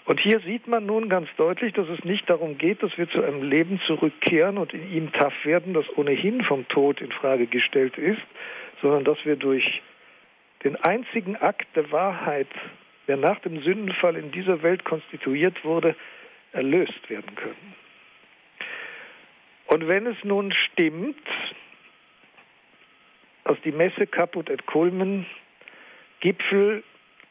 Und hier sieht man nun ganz deutlich, dass es nicht darum geht, dass wir zu einem Leben zurückkehren und in ihm taff werden, das ohnehin vom Tod in Frage gestellt ist, sondern dass wir durch den einzigen Akt der Wahrheit, der nach dem Sündenfall in dieser Welt konstituiert wurde, erlöst werden können. Und wenn es nun stimmt, dass die Messe Caput et Culmen Gipfel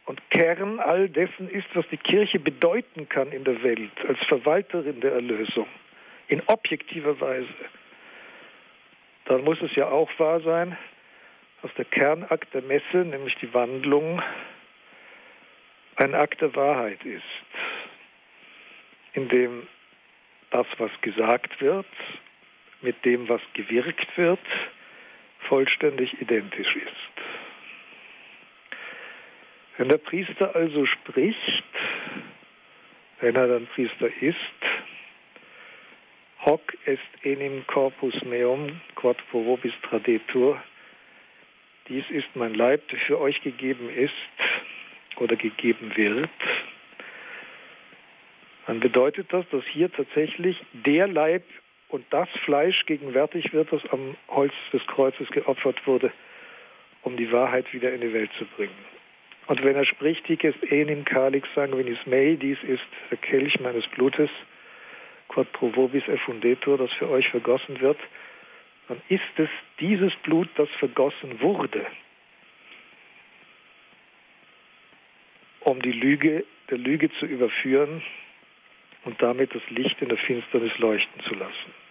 und Kern all dessen ist, was die Kirche bedeuten kann in der Welt als Verwalterin der Erlösung, in objektiver Weise, dann muss es ja auch wahr sein, dass der Kernakt der Messe, nämlich die Wandlung, ein Akt der Wahrheit ist, in dem das, was gesagt wird, mit dem, was gewirkt wird, vollständig identisch ist. Wenn der Priester also spricht, wenn er dann Priester ist, hoc est enim corpus meum quod pro vobis tradetur, dies ist mein Leib, der für euch gegeben ist oder gegeben wird, dann bedeutet das, dass hier tatsächlich der Leib und das Fleisch gegenwärtig wird, das am Holz des Kreuzes geopfert wurde, um die Wahrheit wieder in die Welt zu bringen. Und wenn er spricht, hic est enim calix sanguinis mei, dies ist der Kelch meines Blutes, quod pro vobis effundetur, das für euch vergossen wird, dann ist es dieses Blut, das vergossen wurde, um die Lüge der Lüge zu überführen und damit das Licht in der Finsternis leuchten zu lassen.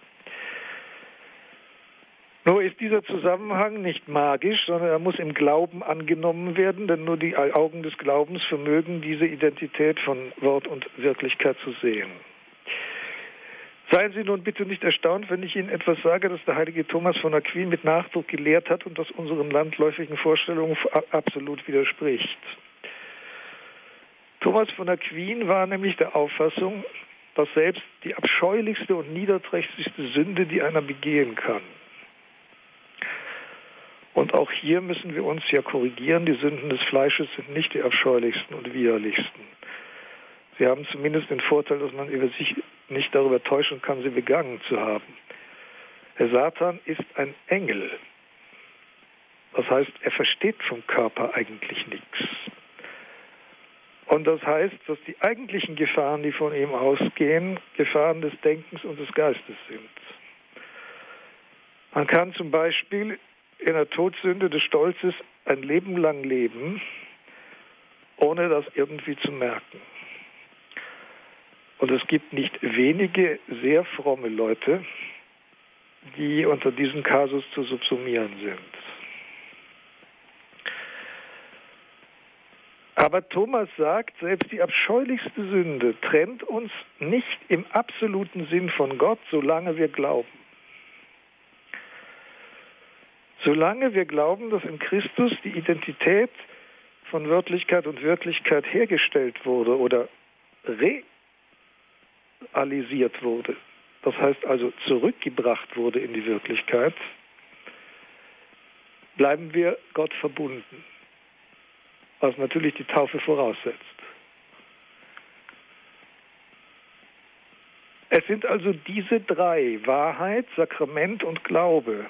Nur ist dieser Zusammenhang nicht magisch, sondern er muss im Glauben angenommen werden, denn nur die Augen des Glaubens vermögen diese Identität von Wort und Wirklichkeit zu sehen. Seien Sie nun bitte nicht erstaunt, wenn ich Ihnen etwas sage, das der heilige Thomas von Aquin mit Nachdruck gelehrt hat und das unseren landläufigen Vorstellungen absolut widerspricht. Thomas von Aquin war nämlich der Auffassung, dass selbst die abscheulichste und niederträchtigste Sünde, die einer begehen kann, und auch hier müssen wir uns ja korrigieren. Die Sünden des Fleisches sind nicht die abscheulichsten und widerlichsten. Sie haben zumindest den Vorteil, dass man über sich nicht darüber täuschen kann, sie begangen zu haben. Der Satan ist ein Engel. Das heißt, er versteht vom Körper eigentlich nichts. Und das heißt, dass die eigentlichen Gefahren, die von ihm ausgehen, Gefahren des Denkens und des Geistes sind. Man kann zum Beispiel in der Todsünde des Stolzes ein Leben lang leben, ohne das irgendwie zu merken. Und es gibt nicht wenige sehr fromme Leute, die unter diesem Kasus zu subsumieren sind. Aber Thomas sagt, selbst die abscheulichste Sünde trennt uns nicht im absoluten Sinn von Gott, solange wir glauben. Solange wir glauben, dass in Christus die Identität von Wörtlichkeit und Wirklichkeit hergestellt wurde oder realisiert wurde, das heißt also zurückgebracht wurde in die Wirklichkeit, bleiben wir Gott verbunden, was natürlich die Taufe voraussetzt. Es sind also diese drei, Wahrheit, Sakrament und Glaube,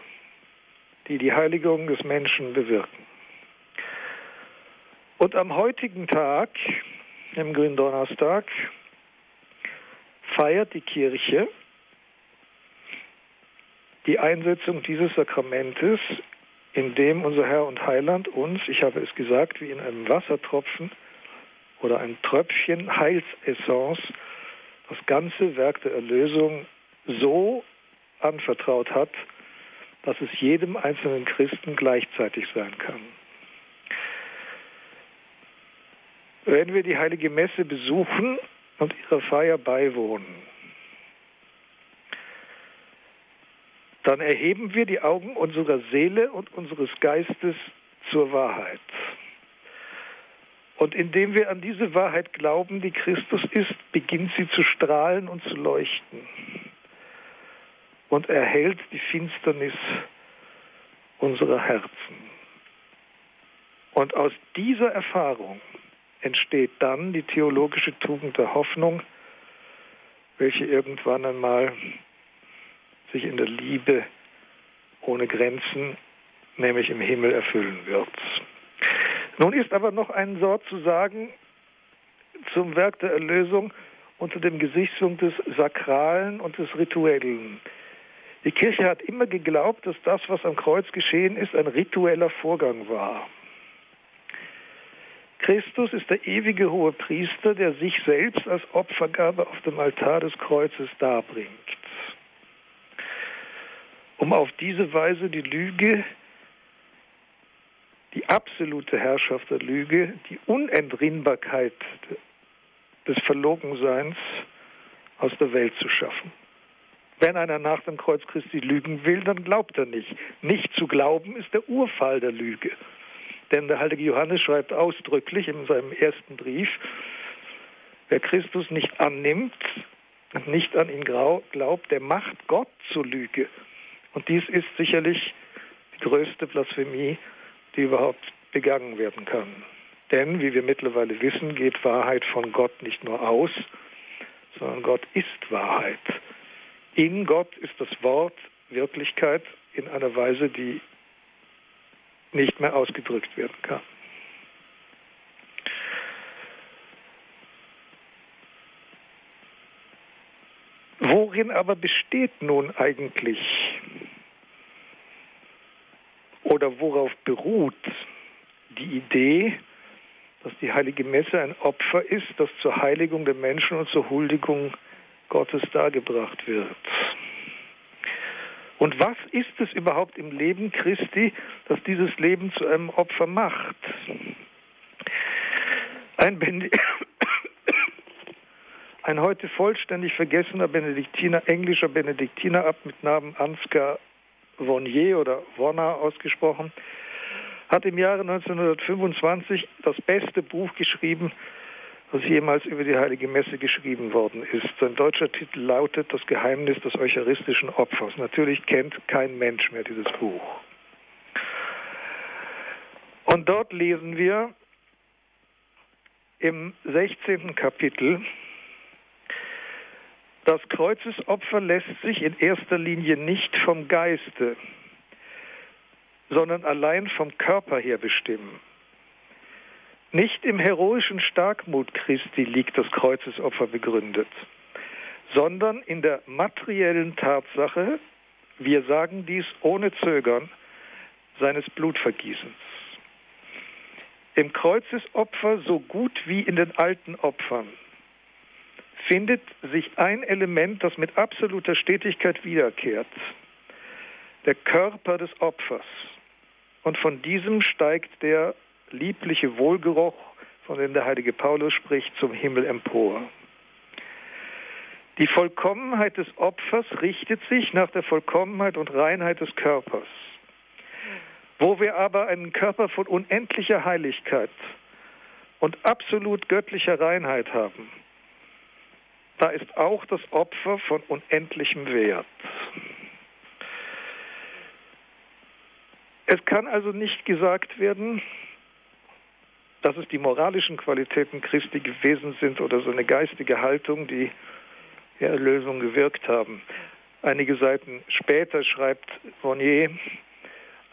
die die Heiligung des Menschen bewirken. Und am heutigen Tag, im Gründonnerstag, feiert die Kirche die Einsetzung dieses Sakramentes, in dem unser Herr und Heiland uns, ich habe es gesagt, wie in einem Wassertropfen oder ein Tröpfchen Heilsessence das ganze Werk der Erlösung so anvertraut hat, dass es jedem einzelnen Christen gleichzeitig sein kann. Wenn wir die heilige Messe besuchen und ihrer Feier beiwohnen, dann erheben wir die Augen unserer Seele und unseres Geistes zur Wahrheit. Und indem wir an diese Wahrheit glauben, die Christus ist, beginnt sie zu strahlen und zu leuchten und erhält die Finsternis unserer Herzen. Und aus dieser Erfahrung entsteht dann die theologische Tugend der Hoffnung, welche irgendwann einmal sich in der Liebe ohne Grenzen, nämlich im Himmel, erfüllen wird. Nun ist aber noch ein Wort zu sagen zum Werk der Erlösung unter dem Gesichtspunkt des Sakralen und des Rituellen. Die Kirche hat immer geglaubt, dass das, was am Kreuz geschehen ist, ein ritueller Vorgang war. Christus ist der ewige hohe Priester, der sich selbst als Opfergabe auf dem Altar des Kreuzes darbringt, um auf diese Weise die Lüge die absolute Herrschaft der Lüge, die Unentrinnbarkeit des Verlogenseins aus der Welt zu schaffen. Wenn einer nach dem Kreuz Christi lügen will, dann glaubt er nicht. Nicht zu glauben ist der Urfall der Lüge. Denn der heilige Johannes schreibt ausdrücklich in seinem ersten Brief, wer Christus nicht annimmt und nicht an ihn glaubt, der macht Gott zur Lüge. Und dies ist sicherlich die größte Blasphemie, die überhaupt begangen werden kann. Denn, wie wir mittlerweile wissen, geht Wahrheit von Gott nicht nur aus, sondern Gott ist Wahrheit. In Gott ist das Wort Wirklichkeit in einer Weise, die nicht mehr ausgedrückt werden kann. Worin aber besteht nun eigentlich oder worauf beruht die Idee, dass die heilige Messe ein Opfer ist, das zur Heiligung der Menschen und zur Huldigung Gottes dargebracht wird. Und was ist es überhaupt im Leben Christi, das dieses Leben zu einem Opfer macht? Ein, ein heute vollständig vergessener Benediktiner, englischer Benediktiner mit Namen Ansgar Vonnier oder Wonna ausgesprochen, hat im Jahre 1925 das beste Buch geschrieben, was jemals über die Heilige Messe geschrieben worden ist. Sein deutscher Titel lautet Das Geheimnis des eucharistischen Opfers. Natürlich kennt kein Mensch mehr dieses Buch. Und dort lesen wir im 16. Kapitel, das Kreuzesopfer lässt sich in erster Linie nicht vom Geiste, sondern allein vom Körper her bestimmen. Nicht im heroischen Starkmut Christi liegt das Kreuzesopfer begründet, sondern in der materiellen Tatsache, wir sagen dies ohne Zögern, seines Blutvergießens. Im Kreuzesopfer so gut wie in den alten Opfern findet sich ein Element, das mit absoluter Stetigkeit wiederkehrt. Der Körper des Opfers. Und von diesem steigt der liebliche Wohlgeruch, von dem der heilige Paulus spricht, zum Himmel empor. Die Vollkommenheit des Opfers richtet sich nach der Vollkommenheit und Reinheit des Körpers. Wo wir aber einen Körper von unendlicher Heiligkeit und absolut göttlicher Reinheit haben, da ist auch das Opfer von unendlichem Wert. Es kann also nicht gesagt werden, dass es die moralischen Qualitäten Christi gewesen sind oder so eine geistige Haltung, die die Erlösung gewirkt haben. Einige Seiten später schreibt Bonnier,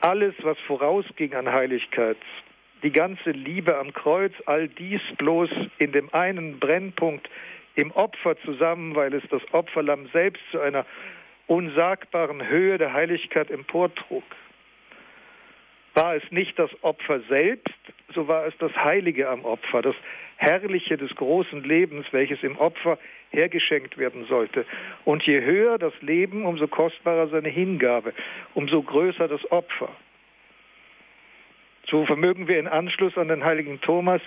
alles, was vorausging an Heiligkeit, die ganze Liebe am Kreuz, all dies bloß in dem einen Brennpunkt im Opfer zusammen, weil es das Opferlamm selbst zu einer unsagbaren Höhe der Heiligkeit emportrug. War es nicht das Opfer selbst, so war es das Heilige am Opfer, das Herrliche des großen Lebens, welches im Opfer hergeschenkt werden sollte. Und je höher das Leben, umso kostbarer seine Hingabe, umso größer das Opfer. So vermögen wir in Anschluss an den heiligen Thomas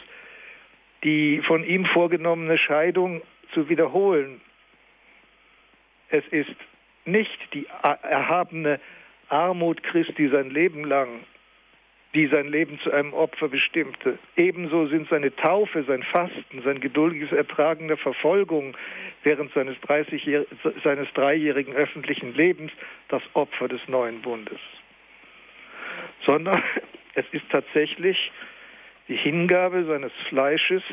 die von ihm vorgenommene Scheidung zu wiederholen. Es ist nicht die erhabene Armut Christi sein Leben lang, die sein Leben zu einem Opfer bestimmte. Ebenso sind seine Taufe, sein Fasten, sein geduldiges Ertragen der Verfolgung während seines, seines dreijährigen öffentlichen Lebens das Opfer des neuen Bundes. Sondern es ist tatsächlich die Hingabe seines Fleisches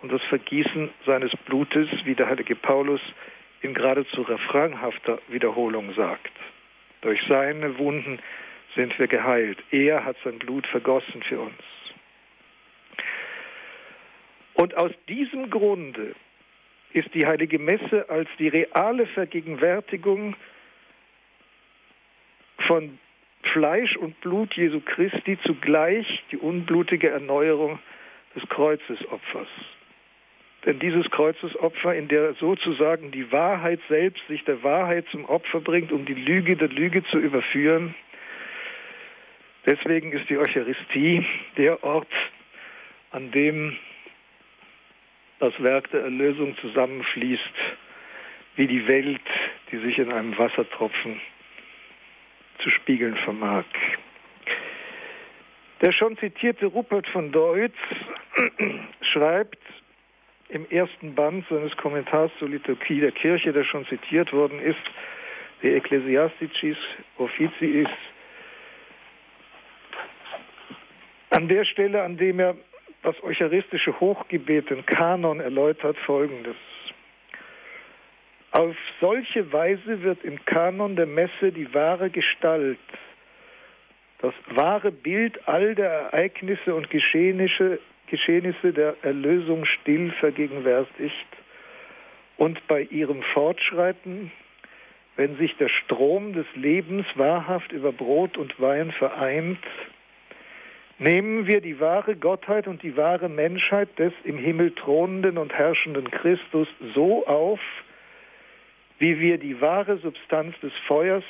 und das Vergießen seines Blutes, wie der heilige Paulus in geradezu refrainhafter Wiederholung sagt. Durch seine Wunden sind wir geheilt. Er hat sein Blut vergossen für uns. Und aus diesem Grunde ist die heilige Messe als die reale Vergegenwärtigung von Fleisch und Blut Jesu Christi zugleich die unblutige Erneuerung des Kreuzesopfers. Denn dieses Kreuzesopfer, in der sozusagen die Wahrheit selbst sich der Wahrheit zum Opfer bringt, um die Lüge der Lüge zu überführen, deswegen ist die Eucharistie der Ort, an dem das Werk der Erlösung zusammenfließt, wie die Welt, die sich in einem Wassertropfen zu spiegeln vermag. Der schon zitierte Rupert von Deutz schreibt, im ersten Band seines Kommentars zur Liturgie der Kirche, der schon zitiert worden ist, der Ecclesiasticis Officiis, an der Stelle, an dem er das eucharistische Hochgebet, den Kanon erläutert, folgendes. Auf solche Weise wird im Kanon der Messe die wahre Gestalt, das wahre Bild all der Ereignisse und Geschehnisse Geschehnisse der Erlösung still vergegenwärtigt und bei ihrem Fortschreiten, wenn sich der Strom des Lebens wahrhaft über Brot und Wein vereint, nehmen wir die wahre Gottheit und die wahre Menschheit des im Himmel thronenden und herrschenden Christus so auf, wie wir die wahre Substanz des Feuers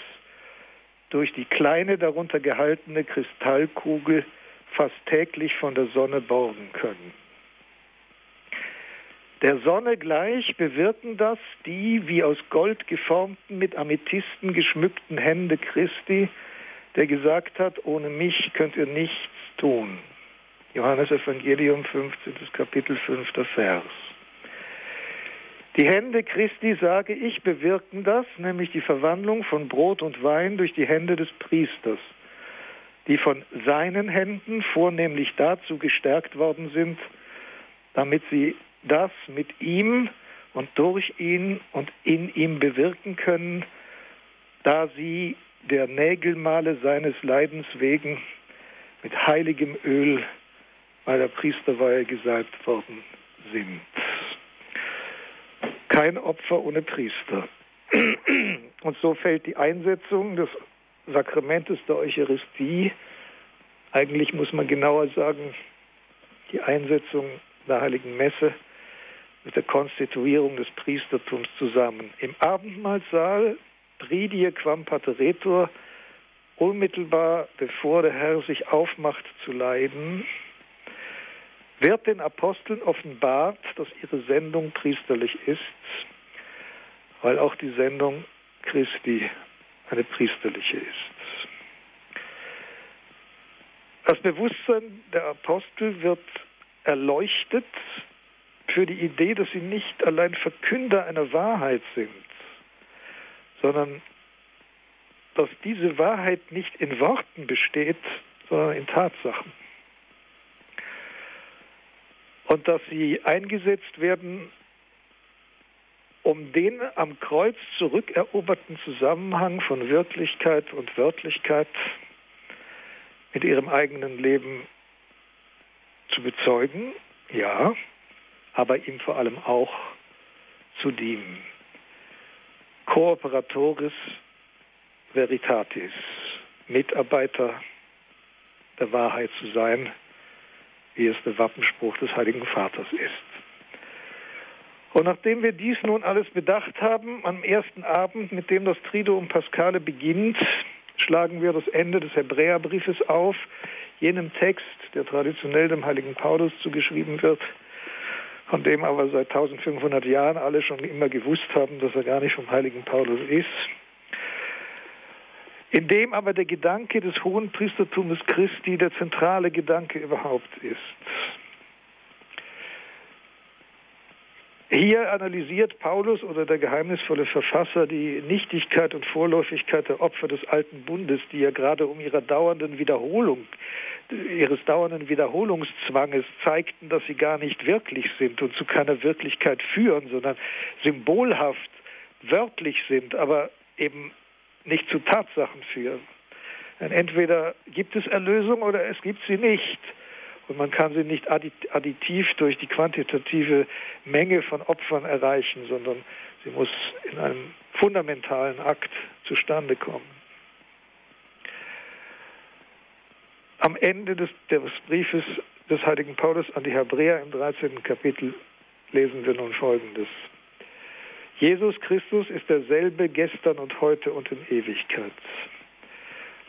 durch die kleine darunter gehaltene Kristallkugel fast täglich von der Sonne borgen können. Der Sonne gleich bewirken das die wie aus Gold geformten, mit Amethysten geschmückten Hände Christi, der gesagt hat, ohne mich könnt ihr nichts tun. Johannes Evangelium 15. Kapitel 5. Vers. Die Hände Christi, sage ich, bewirken das, nämlich die Verwandlung von Brot und Wein durch die Hände des Priesters die von seinen Händen vornehmlich dazu gestärkt worden sind, damit sie das mit ihm und durch ihn und in ihm bewirken können, da sie der Nägelmale seines Leidens wegen mit heiligem Öl bei der Priesterweihe gesalbt worden sind. Kein Opfer ohne Priester. Und so fällt die Einsetzung des Sakramentes der Eucharistie, eigentlich muss man genauer sagen, die Einsetzung der heiligen Messe mit der Konstituierung des Priestertums zusammen. Im Abendmahlsaal, Pridie quam pateretur, unmittelbar bevor der Herr sich aufmacht zu leiden, wird den Aposteln offenbart, dass ihre Sendung priesterlich ist, weil auch die Sendung Christi eine priesterliche ist. Das Bewusstsein der Apostel wird erleuchtet für die Idee, dass sie nicht allein Verkünder einer Wahrheit sind, sondern dass diese Wahrheit nicht in Worten besteht, sondern in Tatsachen. Und dass sie eingesetzt werden um den am Kreuz zurückeroberten Zusammenhang von Wirklichkeit und Wörtlichkeit mit ihrem eigenen Leben zu bezeugen, ja, aber ihm vor allem auch zu dienen. Cooperatoris veritatis, Mitarbeiter der Wahrheit zu sein, wie es der Wappenspruch des Heiligen Vaters ist. Und nachdem wir dies nun alles bedacht haben, am ersten Abend, mit dem das Triduum Pascale beginnt, schlagen wir das Ende des Hebräerbriefes auf, jenem Text, der traditionell dem heiligen Paulus zugeschrieben wird, von dem aber seit 1500 Jahren alle schon immer gewusst haben, dass er gar nicht vom heiligen Paulus ist. In dem aber der Gedanke des hohen Priestertums Christi der zentrale Gedanke überhaupt ist. Hier analysiert Paulus oder der geheimnisvolle Verfasser die Nichtigkeit und Vorläufigkeit der Opfer des alten Bundes, die ja gerade um ihrer dauernden Wiederholung, ihres dauernden Wiederholungszwanges zeigten, dass sie gar nicht wirklich sind und zu keiner Wirklichkeit führen, sondern symbolhaft, wörtlich sind, aber eben nicht zu Tatsachen führen. Denn entweder gibt es Erlösung oder es gibt sie nicht. Und man kann sie nicht additiv durch die quantitative Menge von Opfern erreichen, sondern sie muss in einem fundamentalen Akt zustande kommen. Am Ende des, des Briefes des heiligen Paulus an die Hebräer im 13. Kapitel lesen wir nun Folgendes. Jesus Christus ist derselbe gestern und heute und in Ewigkeit.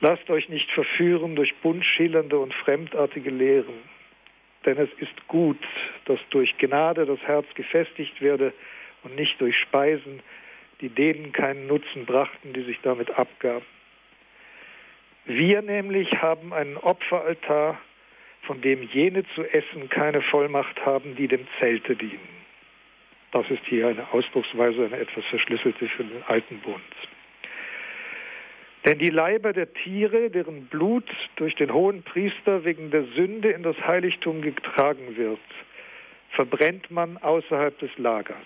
Lasst euch nicht verführen durch bunt schillernde und fremdartige Lehren, denn es ist gut, dass durch Gnade das Herz gefestigt werde und nicht durch Speisen, die denen keinen Nutzen brachten, die sich damit abgaben. Wir nämlich haben einen Opferaltar, von dem jene zu essen keine Vollmacht haben, die dem Zelte dienen. Das ist hier eine Ausdrucksweise, eine etwas verschlüsselte für den alten Bund. Denn die Leiber der Tiere, deren Blut durch den hohen Priester wegen der Sünde in das Heiligtum getragen wird, verbrennt man außerhalb des Lagers.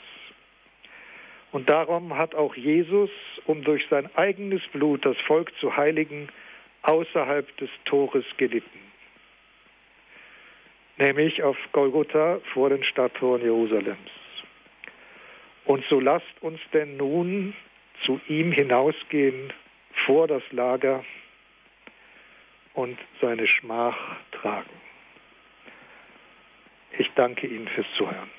Und darum hat auch Jesus, um durch sein eigenes Blut das Volk zu heiligen, außerhalb des Tores gelitten. Nämlich auf Golgotha vor den Stadttoren Jerusalems. Und so lasst uns denn nun zu ihm hinausgehen vor das Lager und seine Schmach tragen. Ich danke Ihnen fürs Zuhören.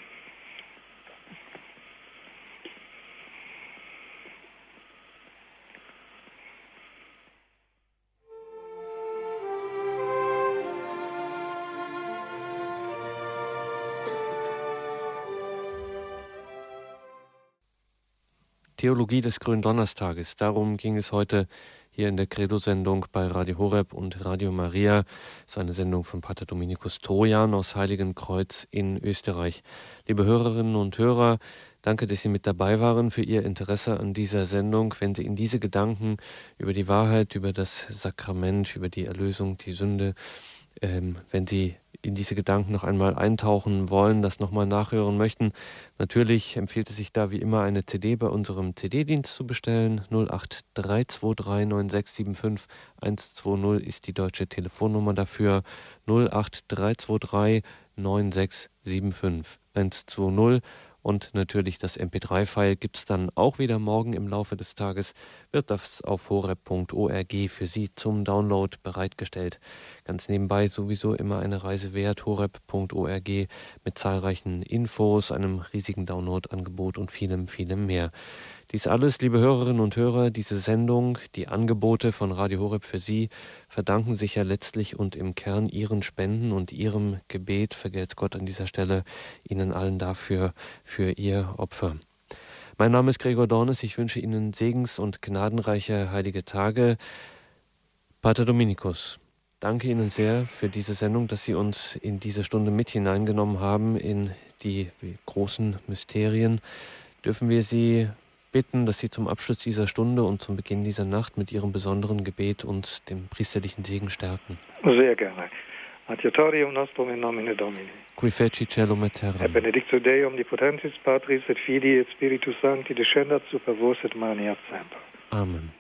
Theologie des Gründonnerstages. Darum ging es heute hier in der Credo-Sendung bei Radio Horeb und Radio Maria. Das ist eine Sendung von Pater Dominikus Trojan aus Heiligenkreuz in Österreich. Liebe Hörerinnen und Hörer, danke, dass Sie mit dabei waren für Ihr Interesse an dieser Sendung. Wenn Sie in diese Gedanken über die Wahrheit, über das Sakrament, über die Erlösung, die Sünde, ähm, wenn Sie in diese Gedanken noch einmal eintauchen wollen, das nochmal nachhören möchten, natürlich empfiehlt es sich da wie immer eine CD bei unserem CD-Dienst zu bestellen. 083239675 120 ist die deutsche Telefonnummer dafür. 08323 9675 120 und natürlich das MP3-File gibt es dann auch wieder morgen im Laufe des Tages, wird das auf horeb.org für Sie zum Download bereitgestellt. Ganz nebenbei sowieso immer eine Reise wert, horeb.org mit zahlreichen Infos, einem riesigen Download-Angebot und vielem, vielem mehr. Dies alles, liebe Hörerinnen und Hörer, diese Sendung, die Angebote von Radio Horeb für Sie verdanken sich ja letztlich und im Kern Ihren Spenden und Ihrem Gebet. Vergelt's Gott an dieser Stelle Ihnen allen dafür, für Ihr Opfer. Mein Name ist Gregor Dornes. Ich wünsche Ihnen segens- und gnadenreiche heilige Tage. Pater Dominikus, danke Ihnen sehr für diese Sendung, dass Sie uns in diese Stunde mit hineingenommen haben in die großen Mysterien. Dürfen wir Sie bitten, dass Sie zum Abschluss dieser Stunde und zum Beginn dieser Nacht mit Ihrem besonderen Gebet uns dem priesterlichen Segen stärken. Sehr gerne. Adiutorium nostrum in nomine Domini. Qui feci celum et terram. Et benedictus Dei omnipotentis Patris et Filii et Spiritus Sancti descendat super vos et maniat semper. Amen.